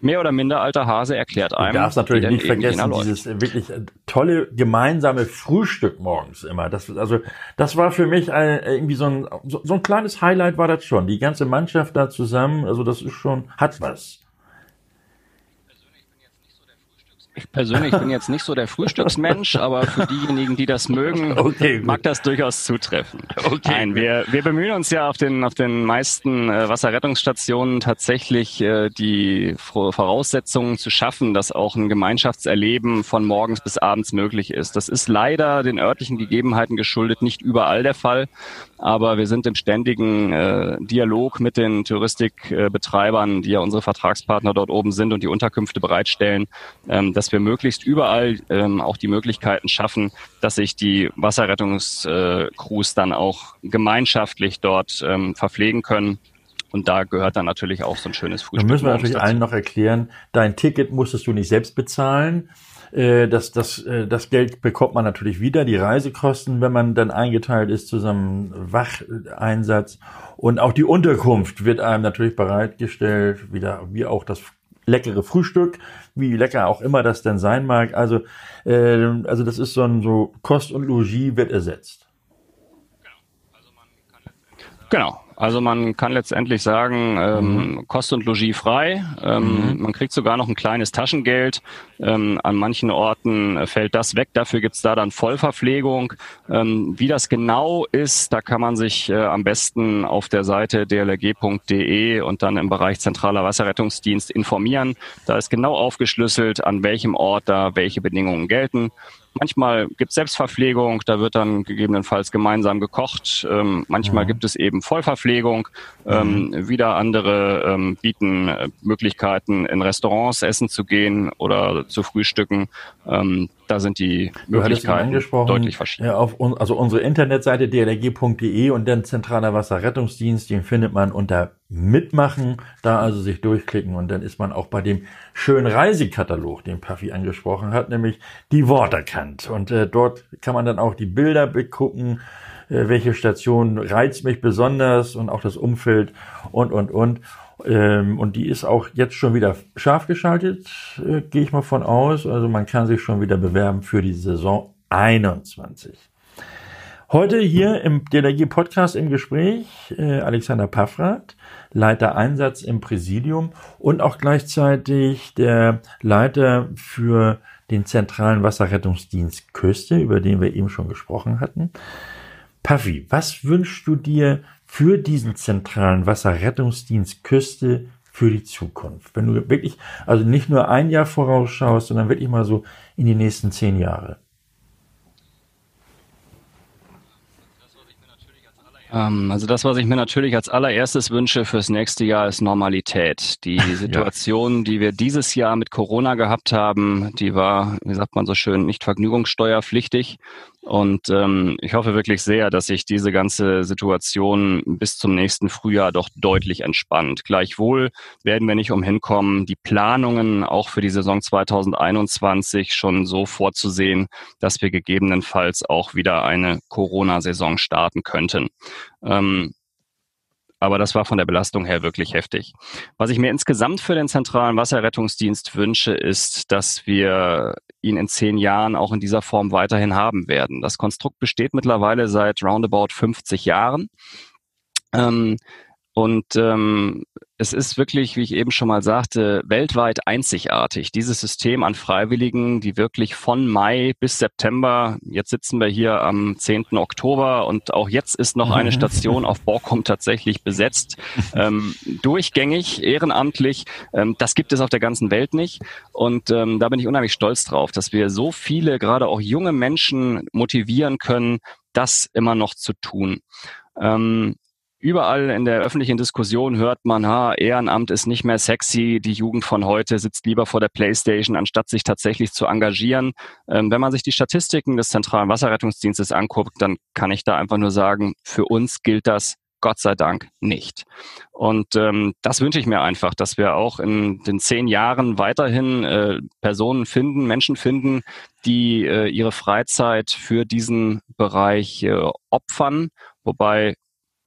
mehr oder minder alter Hase erklärt Du einem. darfst natürlich nicht vergessen, dieses äh, wirklich äh, tolle gemeinsame Frühstück morgens immer. Das, also, das war für mich ein, äh, irgendwie so ein, so, so ein kleines Highlight war das schon. Die ganze Mannschaft da zusammen, also das ist schon, hat was. Ich persönlich bin jetzt nicht so der Frühstücksmensch, aber für diejenigen, die das mögen, Okay, mag das durchaus zutreffen. Okay, Nein, wir, wir bemühen uns ja auf den, auf den meisten äh, Wasserrettungsstationen tatsächlich äh, die Vor- Voraussetzungen zu schaffen, dass auch ein Gemeinschaftserleben von morgens bis abends möglich ist. Das ist leider den örtlichen Gegebenheiten geschuldet nicht überall der Fall, aber wir sind im ständigen äh, Dialog mit den Touristikbetreibern, die ja unsere Vertragspartner dort oben sind und die Unterkünfte bereitstellen, ähm, dass wir möglichst überall ähm, auch die Möglichkeiten schaffen, dass sich die Wasserrettungscrews dann auch gemeinschaftlich dort ähm, verpflegen können. Und da gehört dann natürlich auch so ein schönes Da Frühstück. müssen wir natürlich dazu. allen noch erklären, dein Ticket musstest du nicht selbst bezahlen. Äh, Das, das, äh, das Geld bekommt man natürlich wieder, die Reisekosten, wenn man dann eingeteilt ist zusammen Wacheinsatz. Und auch die Unterkunft wird einem natürlich bereitgestellt, wieder wie auch das leckere Frühstück, wie lecker auch immer das denn sein mag. Also, äh, also das ist so ein so Kost und Logis wird ersetzt. Genau. Also man kann letztendlich sagen, ähm, Kost und Logis frei. Ähm, Man kriegt sogar noch ein kleines Taschengeld. Ähm, an manchen Orten äh, fällt das weg. Dafür gibt's da dann Vollverpflegung. Ähm, wie das genau ist, da kann man sich äh, am besten auf der Seite dlrg.de und dann im Bereich zentraler Wasserrettungsdienst informieren. Da ist genau aufgeschlüsselt, an welchem Ort da welche Bedingungen gelten. Manchmal gibt es Selbstverpflegung, da wird dann gegebenenfalls gemeinsam gekocht. Ähm, manchmal gibt es eben Vollverpflegung. Ähm, wieder andere ähm, bieten äh, Möglichkeiten, in Restaurants essen zu gehen oder zu frühstücken. Ähm, da sind die Möglichkeiten deutlich verschieden. Ja, auf, also unsere Internetseite dlg.de und dann Zentraler Wasserrettungsdienst, den findet man unter Mitmachen, da also sich durchklicken und dann ist man auch bei dem schönen Reisekatalog, den Puffy angesprochen hat, nämlich die Waterkant. Und äh, dort kann man dann auch die Bilder begucken, äh, welche Station reizt mich besonders und auch das Umfeld und, und, und. Ähm, und die ist auch jetzt schon wieder scharf geschaltet, äh, gehe ich mal von aus. Also man kann sich schon wieder bewerben für die Saison 21. Heute hier im DLRG Podcast im Gespräch äh, Alexander Paffrath, Leiter Einsatz im Präsidium und auch gleichzeitig der Leiter für den zentralen Wasserrettungsdienst Küste, über den wir eben schon gesprochen hatten. Paffi, was wünschst du dir für diesen zentralen Wasserrettungsdienst Küste für die Zukunft? Wenn du wirklich, also nicht nur ein Jahr vorausschaust, sondern wirklich mal so in die nächsten zehn Jahre. Ähm, also das, was ich mir natürlich als allererstes wünsche fürs nächste Jahr, ist Normalität. Die Situation, ja. die wir dieses Jahr mit Corona gehabt haben, die war, wie sagt man so schön, nicht vergnügungssteuerpflichtig. Und ähm, ich hoffe wirklich sehr, dass sich diese ganze Situation bis zum nächsten Frühjahr doch deutlich entspannt. Gleichwohl werden wir nicht umhin kommen, die Planungen auch für die Saison 2021 schon so vorzusehen, dass wir gegebenenfalls auch wieder eine Corona-Saison starten könnten. Ähm, aber das war von der Belastung her wirklich heftig. Was ich mir insgesamt für den zentralen Wasserrettungsdienst wünsche, ist, dass wir ihn in zehn Jahren auch in dieser Form weiterhin haben werden. Das Konstrukt besteht mittlerweile seit roundabout 50 Jahren. Ähm, und ähm, es ist wirklich, wie ich eben schon mal sagte, weltweit einzigartig. Dieses System an Freiwilligen, die wirklich von Mai bis September, jetzt sitzen wir hier am 10. Oktober und auch jetzt ist noch eine Station auf Borkum tatsächlich besetzt, ähm, durchgängig, ehrenamtlich. Ähm, das gibt es auf der ganzen Welt nicht. Und ähm, da bin ich unheimlich stolz drauf, dass wir so viele, gerade auch junge Menschen motivieren können, das immer noch zu tun. Ähm, Überall in der öffentlichen Diskussion hört man, ha, Ehrenamt ist nicht mehr sexy, die Jugend von heute sitzt lieber vor der Playstation, anstatt sich tatsächlich zu engagieren. Ähm, wenn man sich die Statistiken des Zentralen Wasserrettungsdienstes anguckt, dann kann ich da einfach nur sagen, für uns gilt das Gott sei Dank nicht. Und ähm, das wünsche ich mir einfach, dass wir auch in den zehn Jahren weiterhin äh, Personen finden, Menschen finden, die äh, ihre Freizeit für diesen Bereich äh, opfern. Wobei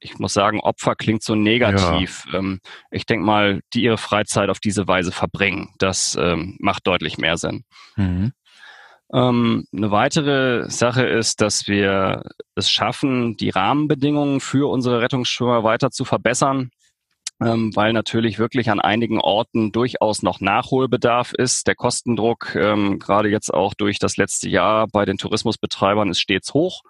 ich muss sagen, Opfer klingt so negativ. Ja. Ähm, ich denke mal, die ihre Freizeit auf diese Weise verbringen. Das ähm, macht deutlich mehr Sinn. Mhm. Ähm, eine weitere Sache ist, dass wir es schaffen, die Rahmenbedingungen für unsere Rettungsschwimmer weiter zu verbessern ähm, weil natürlich wirklich an einigen Orten durchaus noch Nachholbedarf ist. Der Kostendruck, ähm, gerade jetzt auch durch das letzte Jahr bei den Tourismusbetreibern, ist stets hoch.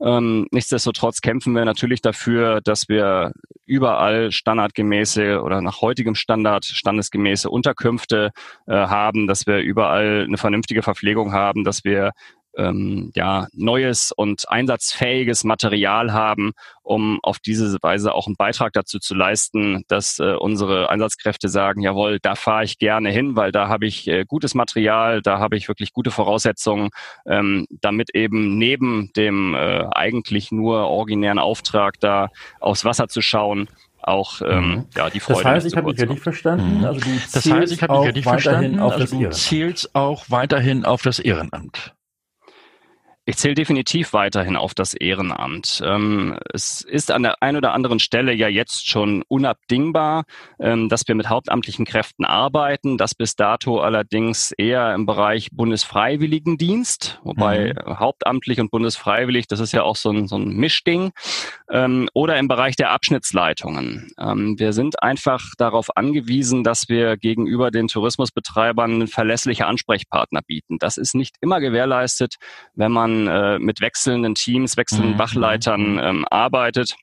Ähm, nichtsdestotrotz kämpfen wir natürlich dafür, dass wir überall standardgemäße oder nach heutigem Standard standesgemäße Unterkünfte äh, haben, dass wir überall eine vernünftige Verpflegung haben, dass wir ähm, ja, neues und einsatzfähiges Material haben, um auf diese Weise auch einen Beitrag dazu zu leisten, dass äh, unsere Einsatzkräfte sagen, jawohl, da fahre ich gerne hin, weil da habe ich äh, gutes Material, da habe ich wirklich gute Voraussetzungen, ähm, damit eben neben dem äh, eigentlich nur originären Auftrag da aufs Wasser zu schauen, auch ähm, mhm. ja, die Freude. Das heißt, ich habe dich richtig verstanden. Mhm. Also du das heißt, ich habe dich richtig verstanden. Also du zielst auch weiterhin auf das Ehrenamt. Ich zähle definitiv weiterhin auf das Ehrenamt. Ähm, es ist an der einen oder anderen Stelle ja jetzt schon unabdingbar, ähm, dass wir mit hauptamtlichen Kräften arbeiten. Das bis dato allerdings eher im Bereich Bundesfreiwilligendienst, wobei mhm. hauptamtlich und bundesfreiwillig, das ist ja auch so ein, so ein Mischding, ähm, oder im Bereich der Abschnittsleitungen. Wir sind einfach darauf angewiesen, dass wir gegenüber den Tourismusbetreibern verlässliche Ansprechpartner bieten. Das ist nicht immer gewährleistet, wenn man äh, mit wechselnden Teams, wechselnden mhm. Wachleitern ähm, arbeitet.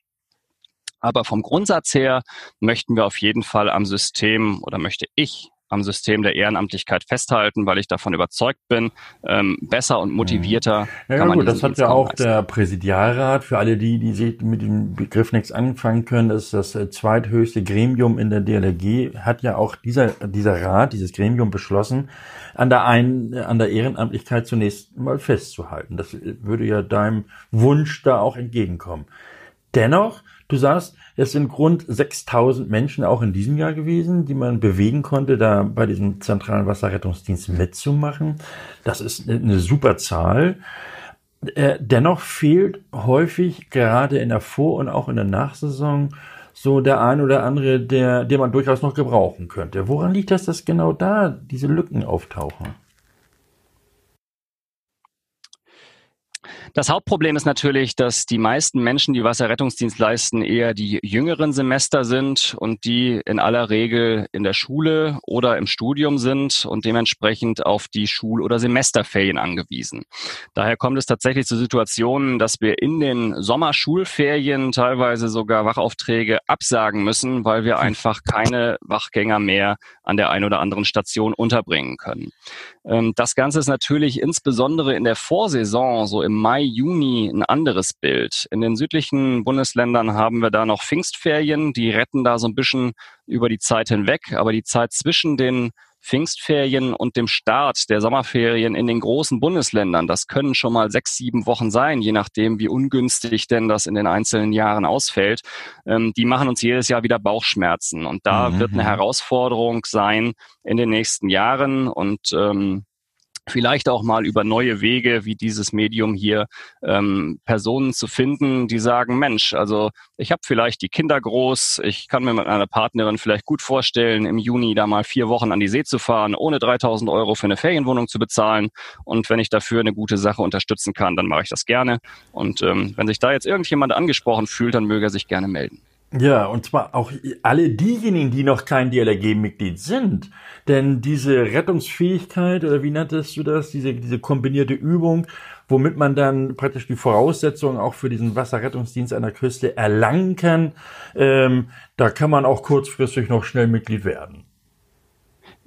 Aber vom Grundsatz her möchten wir auf jeden Fall am System oder möchte ich am System der Ehrenamtlichkeit festhalten, weil ich davon überzeugt bin, ähm, besser und motivierter mhm. ja, kann man gut, Das hat ja auch der Präsidialrat, für alle die, die sich mit dem Begriff nichts anfangen können, ist das äh, zweithöchste Gremium in der DLRG, hat ja auch dieser, dieser Rat, dieses Gremium beschlossen, an der, ein, an der Ehrenamtlichkeit zunächst mal festzuhalten. Das würde ja deinem Wunsch da auch entgegenkommen. Dennoch, du sagst, es sind rund 6000 Menschen auch in diesem Jahr gewesen, die man bewegen konnte, da bei diesem zentralen Wasserrettungsdienst mitzumachen. Das ist eine super Zahl. Äh, dennoch fehlt häufig gerade in der Vor- und auch in der Nachsaison so der ein oder andere, der, der man durchaus noch gebrauchen könnte. Woran liegt das, dass genau da diese Lücken auftauchen? Das Hauptproblem ist natürlich, dass die meisten Menschen, die Wasserrettungsdienst leisten, eher die jüngeren Semester sind und die in aller Regel in der Schule oder im Studium sind und dementsprechend auf die Schul- oder Semesterferien angewiesen. Daher kommt es tatsächlich zu Situationen, dass wir in den Sommerschulferien teilweise sogar Wachaufträge absagen müssen, weil wir einfach keine Wachgänger mehr an der einen oder anderen Station unterbringen können. Ähm, das Ganze ist natürlich insbesondere in der Vorsaison, so im Mai, Juni ein anderes Bild. In den südlichen Bundesländern haben wir da noch Pfingstferien, die retten da so ein bisschen über die Zeit hinweg, aber die Zeit zwischen den Pfingstferien und dem Start der Sommerferien in den großen Bundesländern, das können schon mal sechs, sieben Wochen sein, je nachdem, wie ungünstig denn das in den einzelnen Jahren ausfällt. Ähm, die machen uns jedes Jahr wieder Bauchschmerzen. Und da mhm. wird eine Herausforderung sein in den nächsten Jahren. Und ähm, vielleicht auch mal über neue Wege wie dieses Medium hier ähm, Personen zu finden, die sagen, Mensch, also ich habe vielleicht die Kinder groß, ich kann mir mit einer Partnerin vielleicht gut vorstellen, im Juni da mal vier Wochen an die See zu fahren, ohne 3000 Euro für eine Ferienwohnung zu bezahlen. Und wenn ich dafür eine gute Sache unterstützen kann, dann mache ich das gerne. Und ähm, wenn sich da jetzt irgendjemand angesprochen fühlt, dann möge er sich gerne melden. Ja, und zwar auch alle diejenigen, die noch kein DLRG-Mitglied sind. Denn diese Rettungsfähigkeit, oder wie nanntest du das, diese, diese kombinierte Übung, womit man dann praktisch die Voraussetzungen auch für diesen Wasserrettungsdienst an der Küste erlangen kann, ähm, da kann man auch kurzfristig noch schnell Mitglied werden.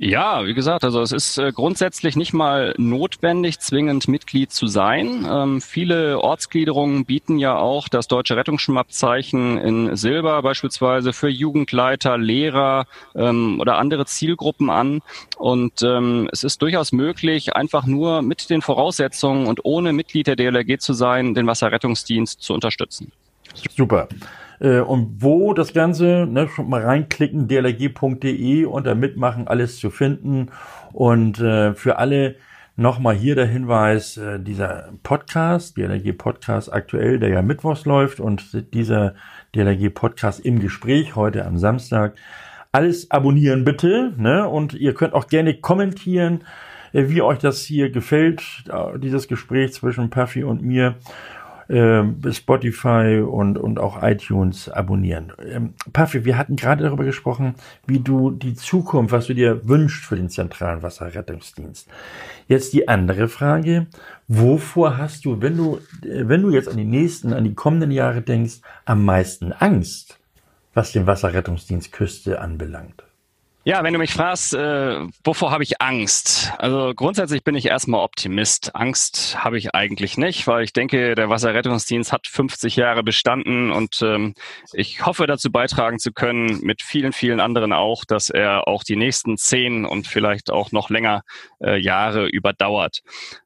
Ja, wie gesagt, also es ist äh, grundsätzlich nicht mal notwendig, zwingend Mitglied zu sein. Ähm, viele Ortsgliederungen bieten ja auch das deutsche Rettungsschwimmabzeichen in Silber beispielsweise für Jugendleiter, Lehrer ähm, oder andere Zielgruppen an. Und ähm, es ist durchaus möglich, einfach nur mit den Voraussetzungen und ohne Mitglied der DLRG zu sein, den Wasserrettungsdienst zu unterstützen. Super. Äh, und wo das Ganze, ne, schon mal reinklicken, dlg.de unter Mitmachen alles zu finden. Und äh, für alle nochmal hier der Hinweis, äh, dieser Podcast, DLRG Podcast aktuell, der ja mittwochs läuft und dieser DLRG Podcast im Gespräch heute am Samstag. Alles abonnieren bitte, ne? Und ihr könnt auch gerne kommentieren, äh, wie euch das hier gefällt, äh, dieses Gespräch zwischen Puffy und mir äh, Spotify und, und auch iTunes abonnieren. Ähm, Puffy, wir hatten gerade darüber gesprochen, wie du die Zukunft, was du dir wünschst für den zentralen Wasserrettungsdienst. Jetzt die andere Frage. Wovor hast du, wenn du, wenn du jetzt an die nächsten, an die kommenden Jahre denkst, am meisten Angst, was den Wasserrettungsdienst Küste anbelangt? Ja, wenn du mich fragst, äh, wovor habe ich Angst? Also grundsätzlich bin ich erstmal Optimist. Angst habe ich eigentlich nicht, weil ich denke, der Wasserrettungsdienst hat 50 Jahre bestanden und ähm, ich hoffe dazu beitragen zu können, mit vielen, vielen anderen auch, dass er auch die nächsten zehn und vielleicht auch noch länger äh, Jahre überdauert.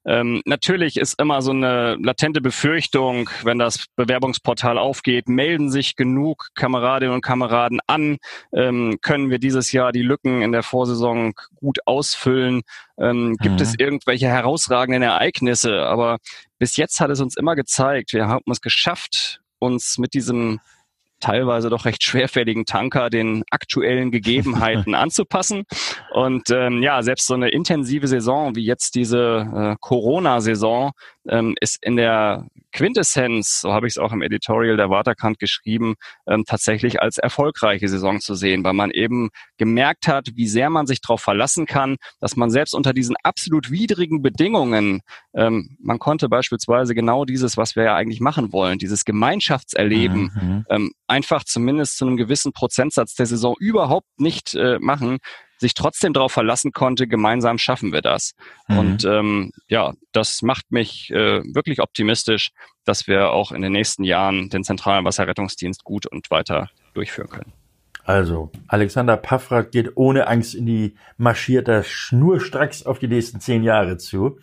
Ähm, natürlich ist immer so eine latente Befürchtung, wenn das Bewerbungsportal aufgeht, melden sich genug Kameradinnen und Kameraden an, ähm, können wir dieses Jahr die Lücken in der Vorsaison gut ausfüllen? Ähm, gibt mhm. es irgendwelche herausragenden Ereignisse? Aber bis jetzt hat es uns immer gezeigt, wir haben es geschafft, uns mit diesem teilweise doch recht schwerfälligen Tanker den aktuellen Gegebenheiten anzupassen. Und ähm, ja, selbst so eine intensive Saison wie jetzt diese äh, Corona-Saison ähm, ist in der Quintessenz, so habe ich es auch im Editorial der Waterkant geschrieben, ähm, tatsächlich als erfolgreiche Saison zu sehen, weil man eben gemerkt hat, wie sehr man sich darauf verlassen kann, dass man selbst unter diesen absolut widrigen Bedingungen, ähm, man konnte beispielsweise genau dieses, was wir ja eigentlich machen wollen, dieses Gemeinschaftserleben, mhm. ähm, einfach zumindest zu einem gewissen Prozentsatz der Saison überhaupt nicht äh, machen, sich trotzdem darauf verlassen konnte, gemeinsam schaffen wir das. Mhm. Und ähm, ja, das macht mich äh, wirklich optimistisch, dass wir auch in den nächsten Jahren den zentralen Wasserrettungsdienst gut und weiter durchführen können. Also, Alexander Paffrath geht ohne Angst in die marschierte schnurstracks auf die nächsten zehn Jahre zu.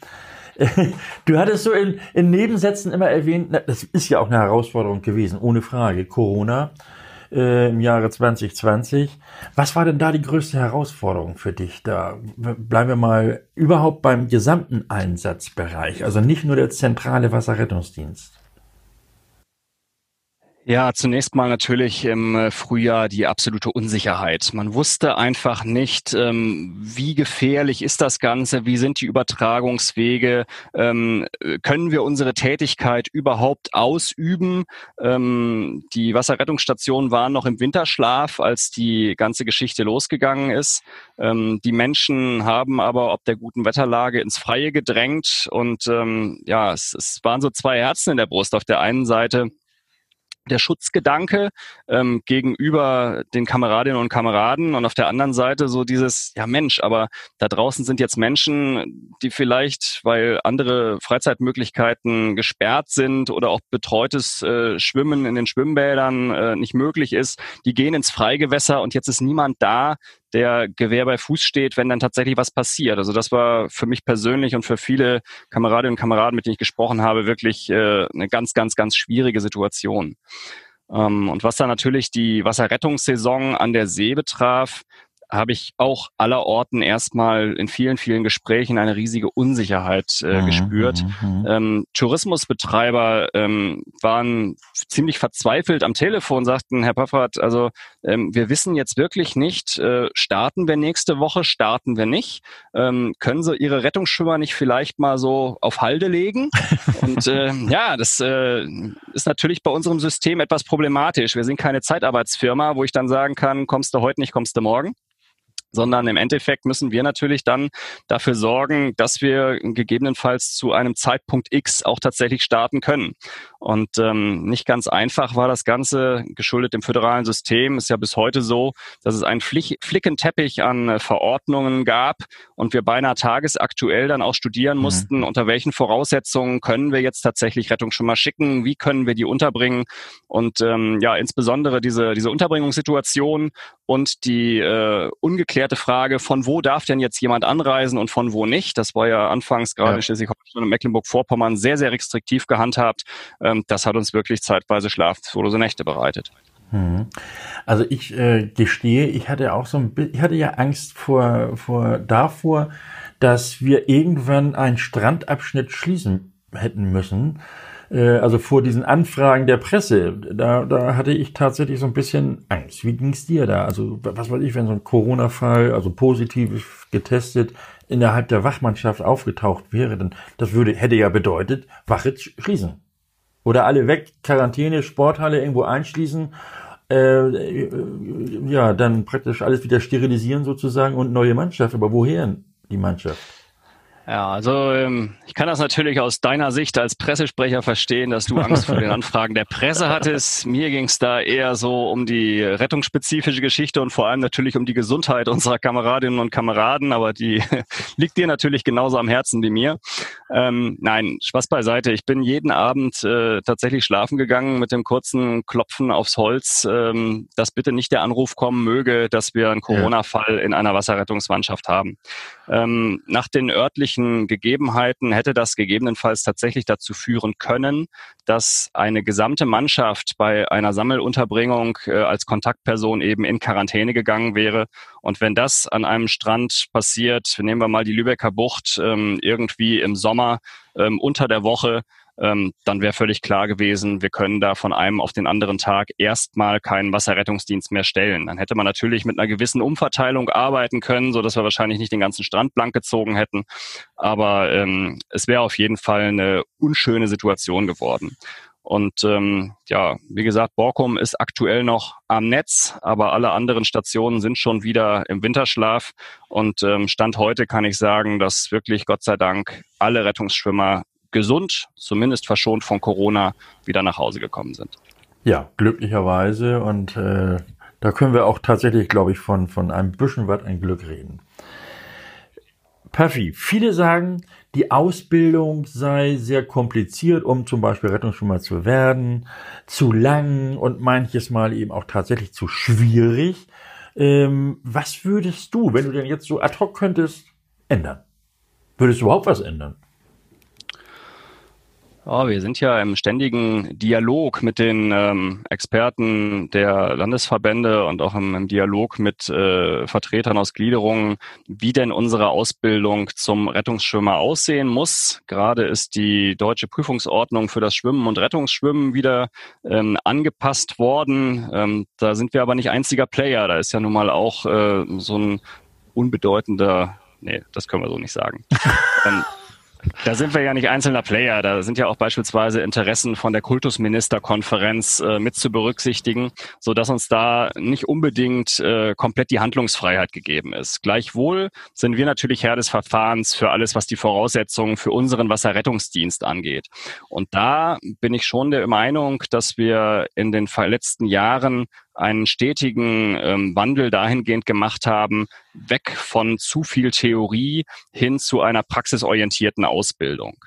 Du hattest so in, in Nebensätzen immer erwähnt, das ist ja auch eine Herausforderung gewesen, ohne Frage, Corona äh, im Jahre 2020. Was war denn da die größte Herausforderung für dich? Da bleiben wir mal überhaupt beim gesamten Einsatzbereich, also nicht nur der zentrale Wasserrettungsdienst. Ja, zunächst mal natürlich im äh, Frühjahr die absolute Unsicherheit. Man wusste einfach nicht, ähm, wie gefährlich ist das Ganze, wie sind die Übertragungswege, ähm, können wir unsere Tätigkeit überhaupt ausüben. Ähm, die Wasserrettungsstationen waren noch im Winterschlaf, als die ganze Geschichte losgegangen ist. Die Menschen haben aber ob der guten Wetterlage ins Freie gedrängt und ja, es waren so zwei Herzen in der Brust. Auf der einen Seite der Schutzgedanke ähm, gegenüber den Kameradinnen und Kameraden und auf der anderen Seite so dieses, ja Mensch, aber da draußen sind jetzt Menschen, die vielleicht, weil andere Freizeitmöglichkeiten gesperrt sind oder auch betreutes äh, Schwimmen in den Schwimmbädern äh, nicht möglich ist, die gehen ins Freigewässer und jetzt ist niemand da, der Gewehr bei Fuß steht, wenn dann tatsächlich was passiert. Also das war für mich persönlich und für viele Kameradinnen und Kameraden, mit denen ich gesprochen habe, wirklich äh, eine ganz, ganz, ganz schwierige Situation. Ähm, und was da natürlich die Wasserrettungssaison an der See betraf, habe ich auch aller Orten erstmal in vielen, vielen Gesprächen eine riesige Unsicherheit äh, mhm, gespürt. Mhm, mhm. Ähm, Tourismusbetreiber ähm, waren ziemlich verzweifelt am Telefon, sagten, Herr Paffert, also ähm, wir wissen jetzt wirklich nicht, äh, starten wir nächste Woche, starten wir nicht. Ähm, können Sie Ihre Rettungsschwimmer nicht vielleicht mal so auf Halde legen? Und äh, ja, das äh, ist natürlich bei unserem System etwas problematisch. Wir sind keine Zeitarbeitsfirma, wo ich dann sagen kann, kommst du heute nicht, kommst du morgen sondern im Endeffekt müssen wir natürlich dann dafür sorgen, dass wir gegebenenfalls zu einem Zeitpunkt X auch tatsächlich starten können. Und ähm, nicht ganz einfach war das Ganze, geschuldet dem föderalen System. Ist ja bis heute so, dass es einen Flick Flickenteppich an äh, Verordnungen gab und wir beinahe tagesaktuell dann auch studieren mhm. mussten, unter welchen Voraussetzungen können wir jetzt tatsächlich Rettungsschwimmer schicken, wie können wir die unterbringen. Und ähm, ja, insbesondere diese, diese Unterbringungssituation und die äh, ungeklärte Frage, von wo darf denn jetzt jemand anreisen und von wo nicht. Das war ja anfangs gerade ja. in Schleswig-Holstein und Mecklenburg-Vorpommern sehr, sehr restriktiv gehandhabt. Ähm, das hat uns wirklich zeitweise schlaflose Nächte bereitet. Hm. Also ich äh, gestehe, ich hatte auch so ein ich hatte ja Angst vor, vor davor, dass wir irgendwann einen Strandabschnitt schließen hätten müssen äh, also vor diesen Anfragen der Presse, da, da hatte ich tatsächlich so ein bisschen Angst. Wie ging's dir da? Also was weiß ich, wenn so ein Corona-Fall, also positiv getestet, innerhalb der Wachmannschaft aufgetaucht wäre, dann das würde hätte ja bedeutet, Wache schließen. Oder alle weg, Quarantäne, Sporthalle irgendwo einschließen äh, ja, dann praktisch alles wieder sterilisieren sozusagen und neue Mannschaft. Aber woher die Mannschaft? Ja, also ähm, ich kann das natürlich aus deiner Sicht als Pressesprecher verstehen, dass du Angst vor den Anfragen der Presse hattest. Mir ging es da eher so um die rettungsspezifische Geschichte und vor allem natürlich um die Gesundheit unserer Kameradinnen und Kameraden, aber die liegt dir natürlich genauso am Herzen wie mir. Ähm, nein, Spaß beiseite. Ich bin jeden Abend äh, tatsächlich schlafen gegangen mit dem kurzen Klopfen aufs Holz, ähm, dass bitte nicht der Anruf kommen möge, dass wir einen Corona-Fall in einer Wasserrettungsmannschaft haben. Ähm, nach den örtlichen Gegebenheiten hätte das gegebenenfalls tatsächlich dazu führen können, dass eine gesamte Mannschaft bei einer Sammelunterbringung äh, als Kontaktperson eben in Quarantäne gegangen wäre. Und wenn das an einem Strand passiert, nehmen wir mal die Lübecker Bucht, ähm, irgendwie im Sommer ähm, unter der Woche, ähm, dann wäre völlig klar gewesen, wir können da von einem auf den anderen Tag erstmal keinen Wasserrettungsdienst mehr stellen. Dann hätte man natürlich mit einer gewissen Umverteilung arbeiten können, so dass wir wahrscheinlich nicht den ganzen Strand blank gezogen hätten. Aber ähm, es wäre auf jeden Fall eine unschöne Situation geworden. Und ähm, ja, wie gesagt, Borkum ist aktuell noch am Netz, aber alle anderen Stationen sind schon wieder im Winterschlaf. Und ähm, Stand heute kann ich sagen, dass wirklich Gott sei Dank alle Rettungsschwimmer gesund, zumindest verschont von Corona, wieder nach Hause gekommen sind. Ja, glücklicherweise und äh, Da können wir auch tatsächlich, glaube ich, von, von einem bisschen was ein Glück reden. Puffy, viele sagen, die Ausbildung sei sehr kompliziert, um zum Beispiel Rettungsschwimmer zu werden, zu lang und manches Mal eben auch tatsächlich zu schwierig. Ähm, was würdest du, wenn du denn jetzt so ad hoc könntest, ändern? Würdest du überhaupt was ändern? Oh, wir sind ja im ständigen Dialog mit den ähm, Experten der Landesverbände und auch im, im Dialog mit äh, Vertretern aus Gliederungen, wie denn unsere Ausbildung zum Rettungsschwimmer aussehen muss. Gerade ist die deutsche Prüfungsordnung für das Schwimmen und Rettungsschwimmen wieder ähm, angepasst worden. Ähm, da sind wir aber nicht einziger Player. Da ist ja nun mal auch äh, so ein unbedeutender, nee, das können wir so nicht sagen. da sind wir ja nicht einzelner Player. Da sind ja auch beispielsweise Interessen von der Kultusministerkonferenz äh, mit zu berücksichtigen, so dass uns da nicht unbedingt äh, komplett die Handlungsfreiheit gegeben ist. Gleichwohl sind wir natürlich Herr des Verfahrens für alles, was die Voraussetzungen für unseren Wasserrettungsdienst angeht. Und da bin ich schon der Meinung, dass wir in den letzten Jahren einen stetigen ähm, Wandel dahingehend gemacht haben, weg von zu viel Theorie hin zu einer praxisorientierten Ausbildung.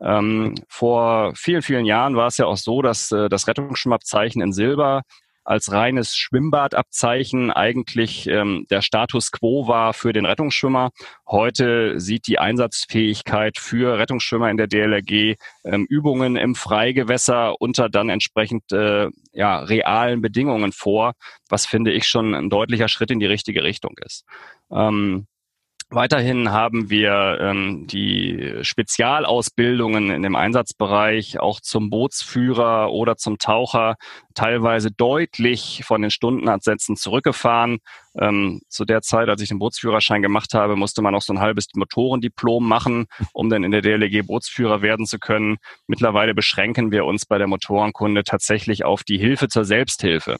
Ähm, vor vielen, vielen Jahren war es ja auch so, dass äh, das Rettungsschwimmabzeichen in Silber als reines Schwimmbadabzeichen eigentlich ähm, der Status quo war für den Rettungsschwimmer. Heute sieht die Einsatzfähigkeit für Rettungsschwimmer in der DLRG ähm, Übungen im Freigewässer unter dann entsprechend äh, ja, realen Bedingungen vor, was finde ich schon ein deutlicher Schritt in die richtige Richtung ist. Ähm, Weiterhin haben wir ähm, die Spezialausbildungen in dem Einsatzbereich auch zum Bootsführer oder zum Taucher teilweise deutlich von den Stundenansätzen zurückgefahren. Ähm, zu der Zeit, als ich den Bootsführerschein gemacht habe, musste man auch so ein halbes Motorendiplom machen, um dann in der DLG Bootsführer werden zu können. Mittlerweile beschränken wir uns bei der Motorenkunde tatsächlich auf die Hilfe zur Selbsthilfe.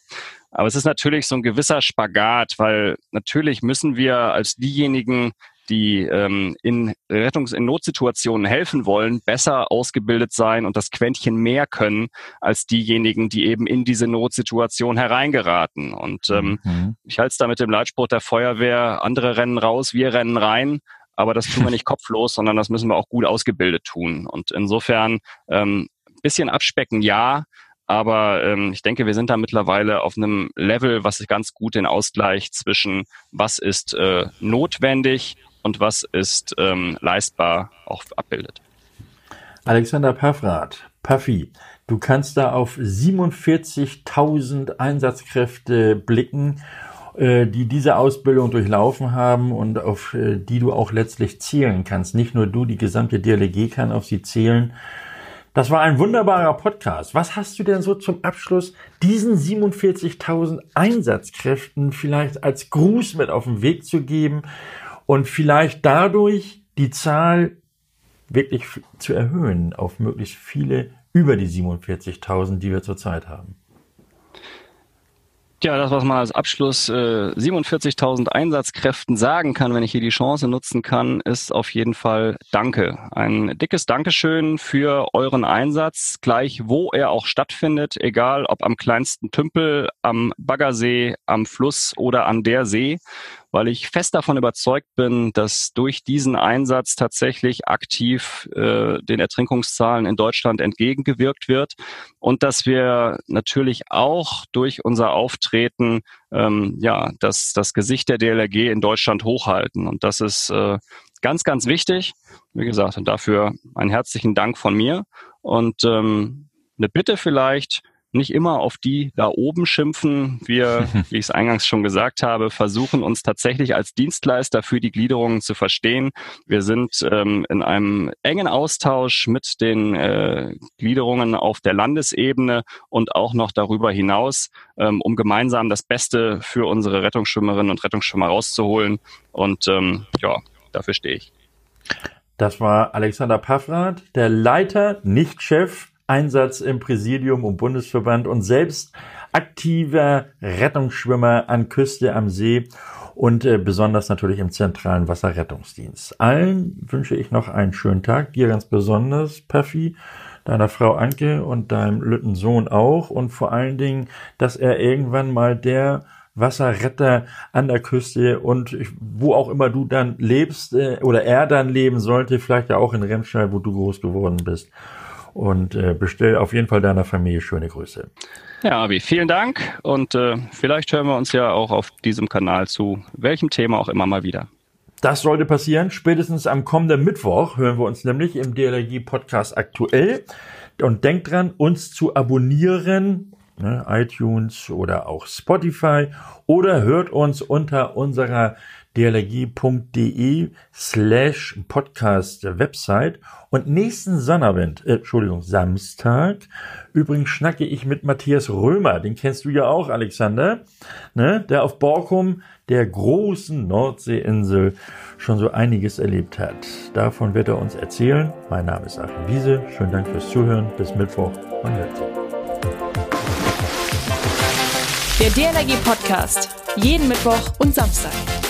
Aber es ist natürlich so ein gewisser Spagat, weil natürlich müssen wir als diejenigen, die ähm, in Rettungs-, in Notsituationen helfen wollen, besser ausgebildet sein und das Quäntchen mehr können als diejenigen, die eben in diese Notsituation hereingeraten. Und ähm, mhm. ich halte es da mit dem Leitspruch der Feuerwehr, andere rennen raus, wir rennen rein. Aber das tun wir nicht kopflos, sondern das müssen wir auch gut ausgebildet tun. Und insofern ähm, bisschen abspecken, ja, aber ähm, ich denke, wir sind da mittlerweile auf einem Level, was ganz gut den Ausgleich zwischen was ist äh, notwendig und was ist ähm, leistbar auch abbildet. Alexander Paffrath, Puffy, du kannst da auf 47.000 Einsatzkräfte blicken, äh, die diese Ausbildung durchlaufen haben und auf äh, die du auch letztlich zählen kannst. Nicht nur du, die gesamte DLG kann auf sie zählen. Das war ein wunderbarer Podcast. Was hast du denn so zum Abschluss diesen 47.000 Einsatzkräften vielleicht als Gruß mit auf den Weg zu geben und vielleicht dadurch die Zahl wirklich zu erhöhen auf möglichst viele über die 47.000, die wir zurzeit haben? Ja, das, was man als Abschluss äh, 47.000 Einsatzkräften sagen kann, wenn ich hier die Chance nutzen kann, ist auf jeden Fall Danke. Ein dickes Dankeschön für euren Einsatz, gleich wo er auch stattfindet, egal ob am kleinsten Tümpel, am Baggersee, am Fluss oder an der See weil ich fest davon überzeugt bin, dass durch diesen Einsatz tatsächlich aktiv äh, den Ertrinkungszahlen in Deutschland entgegengewirkt wird und dass wir natürlich auch durch unser Auftreten ähm, ja das, das Gesicht der DLRG in Deutschland hochhalten. Und das ist äh, ganz, ganz wichtig. Wie gesagt, und dafür einen herzlichen Dank von mir. Und ähm, eine Bitte vielleicht, nicht immer auf die da oben schimpfen. Wir, wie ich es eingangs schon gesagt habe, versuchen uns tatsächlich als Dienstleister für die Gliederungen zu verstehen. Wir sind ähm, in einem engen Austausch mit den äh, Gliederungen auf der Landesebene und auch noch darüber hinaus, ähm, um gemeinsam das Beste für unsere Rettungsschwimmerinnen und Rettungsschwimmer rauszuholen. Und ähm, ja, dafür stehe ich. Das war Alexander Paffrath, der Leiter, nicht Chef Einsatz im Präsidium und Bundesverband und selbst aktiver Rettungsschwimmer an Küste am See und äh, besonders natürlich im zentralen Wasserrettungsdienst. Allen wünsche ich noch einen schönen Tag, dir ganz besonders, Puffy, deiner Frau Anke und deinem Lütten Sohn auch und vor allen Dingen, dass er irgendwann mal der Wasserretter an der Küste und wo auch immer du dann lebst äh, oder er dann leben sollte, vielleicht ja auch in Remscheid, wo du groß geworden bist. Und äh, bestell auf jeden Fall deiner Familie schöne Grüße. Ja, Abi, vielen Dank und äh, vielleicht hören wir uns ja auch auf diesem Kanal zu welchem Thema auch immer mal wieder. Das sollte passieren. Spätestens am kommenden Mittwoch hören wir uns nämlich im DLRG Podcast aktuell. Und denkt dran, uns zu abonnieren, ne, iTunes oder auch Spotify oder hört uns unter unserer dlg.de slash Podcast Website und nächsten Sonnabend, äh, Entschuldigung, Samstag, übrigens schnacke ich mit Matthias Römer, den kennst du ja auch, Alexander, ne, der auf Borkum, der großen Nordseeinsel, schon so einiges erlebt hat. Davon wird er uns erzählen. Mein Name ist Achim Wiese. Schönen Dank fürs Zuhören. Bis Mittwoch. Man hört sich. Der DLRG Podcast. Jeden Mittwoch und Samstag.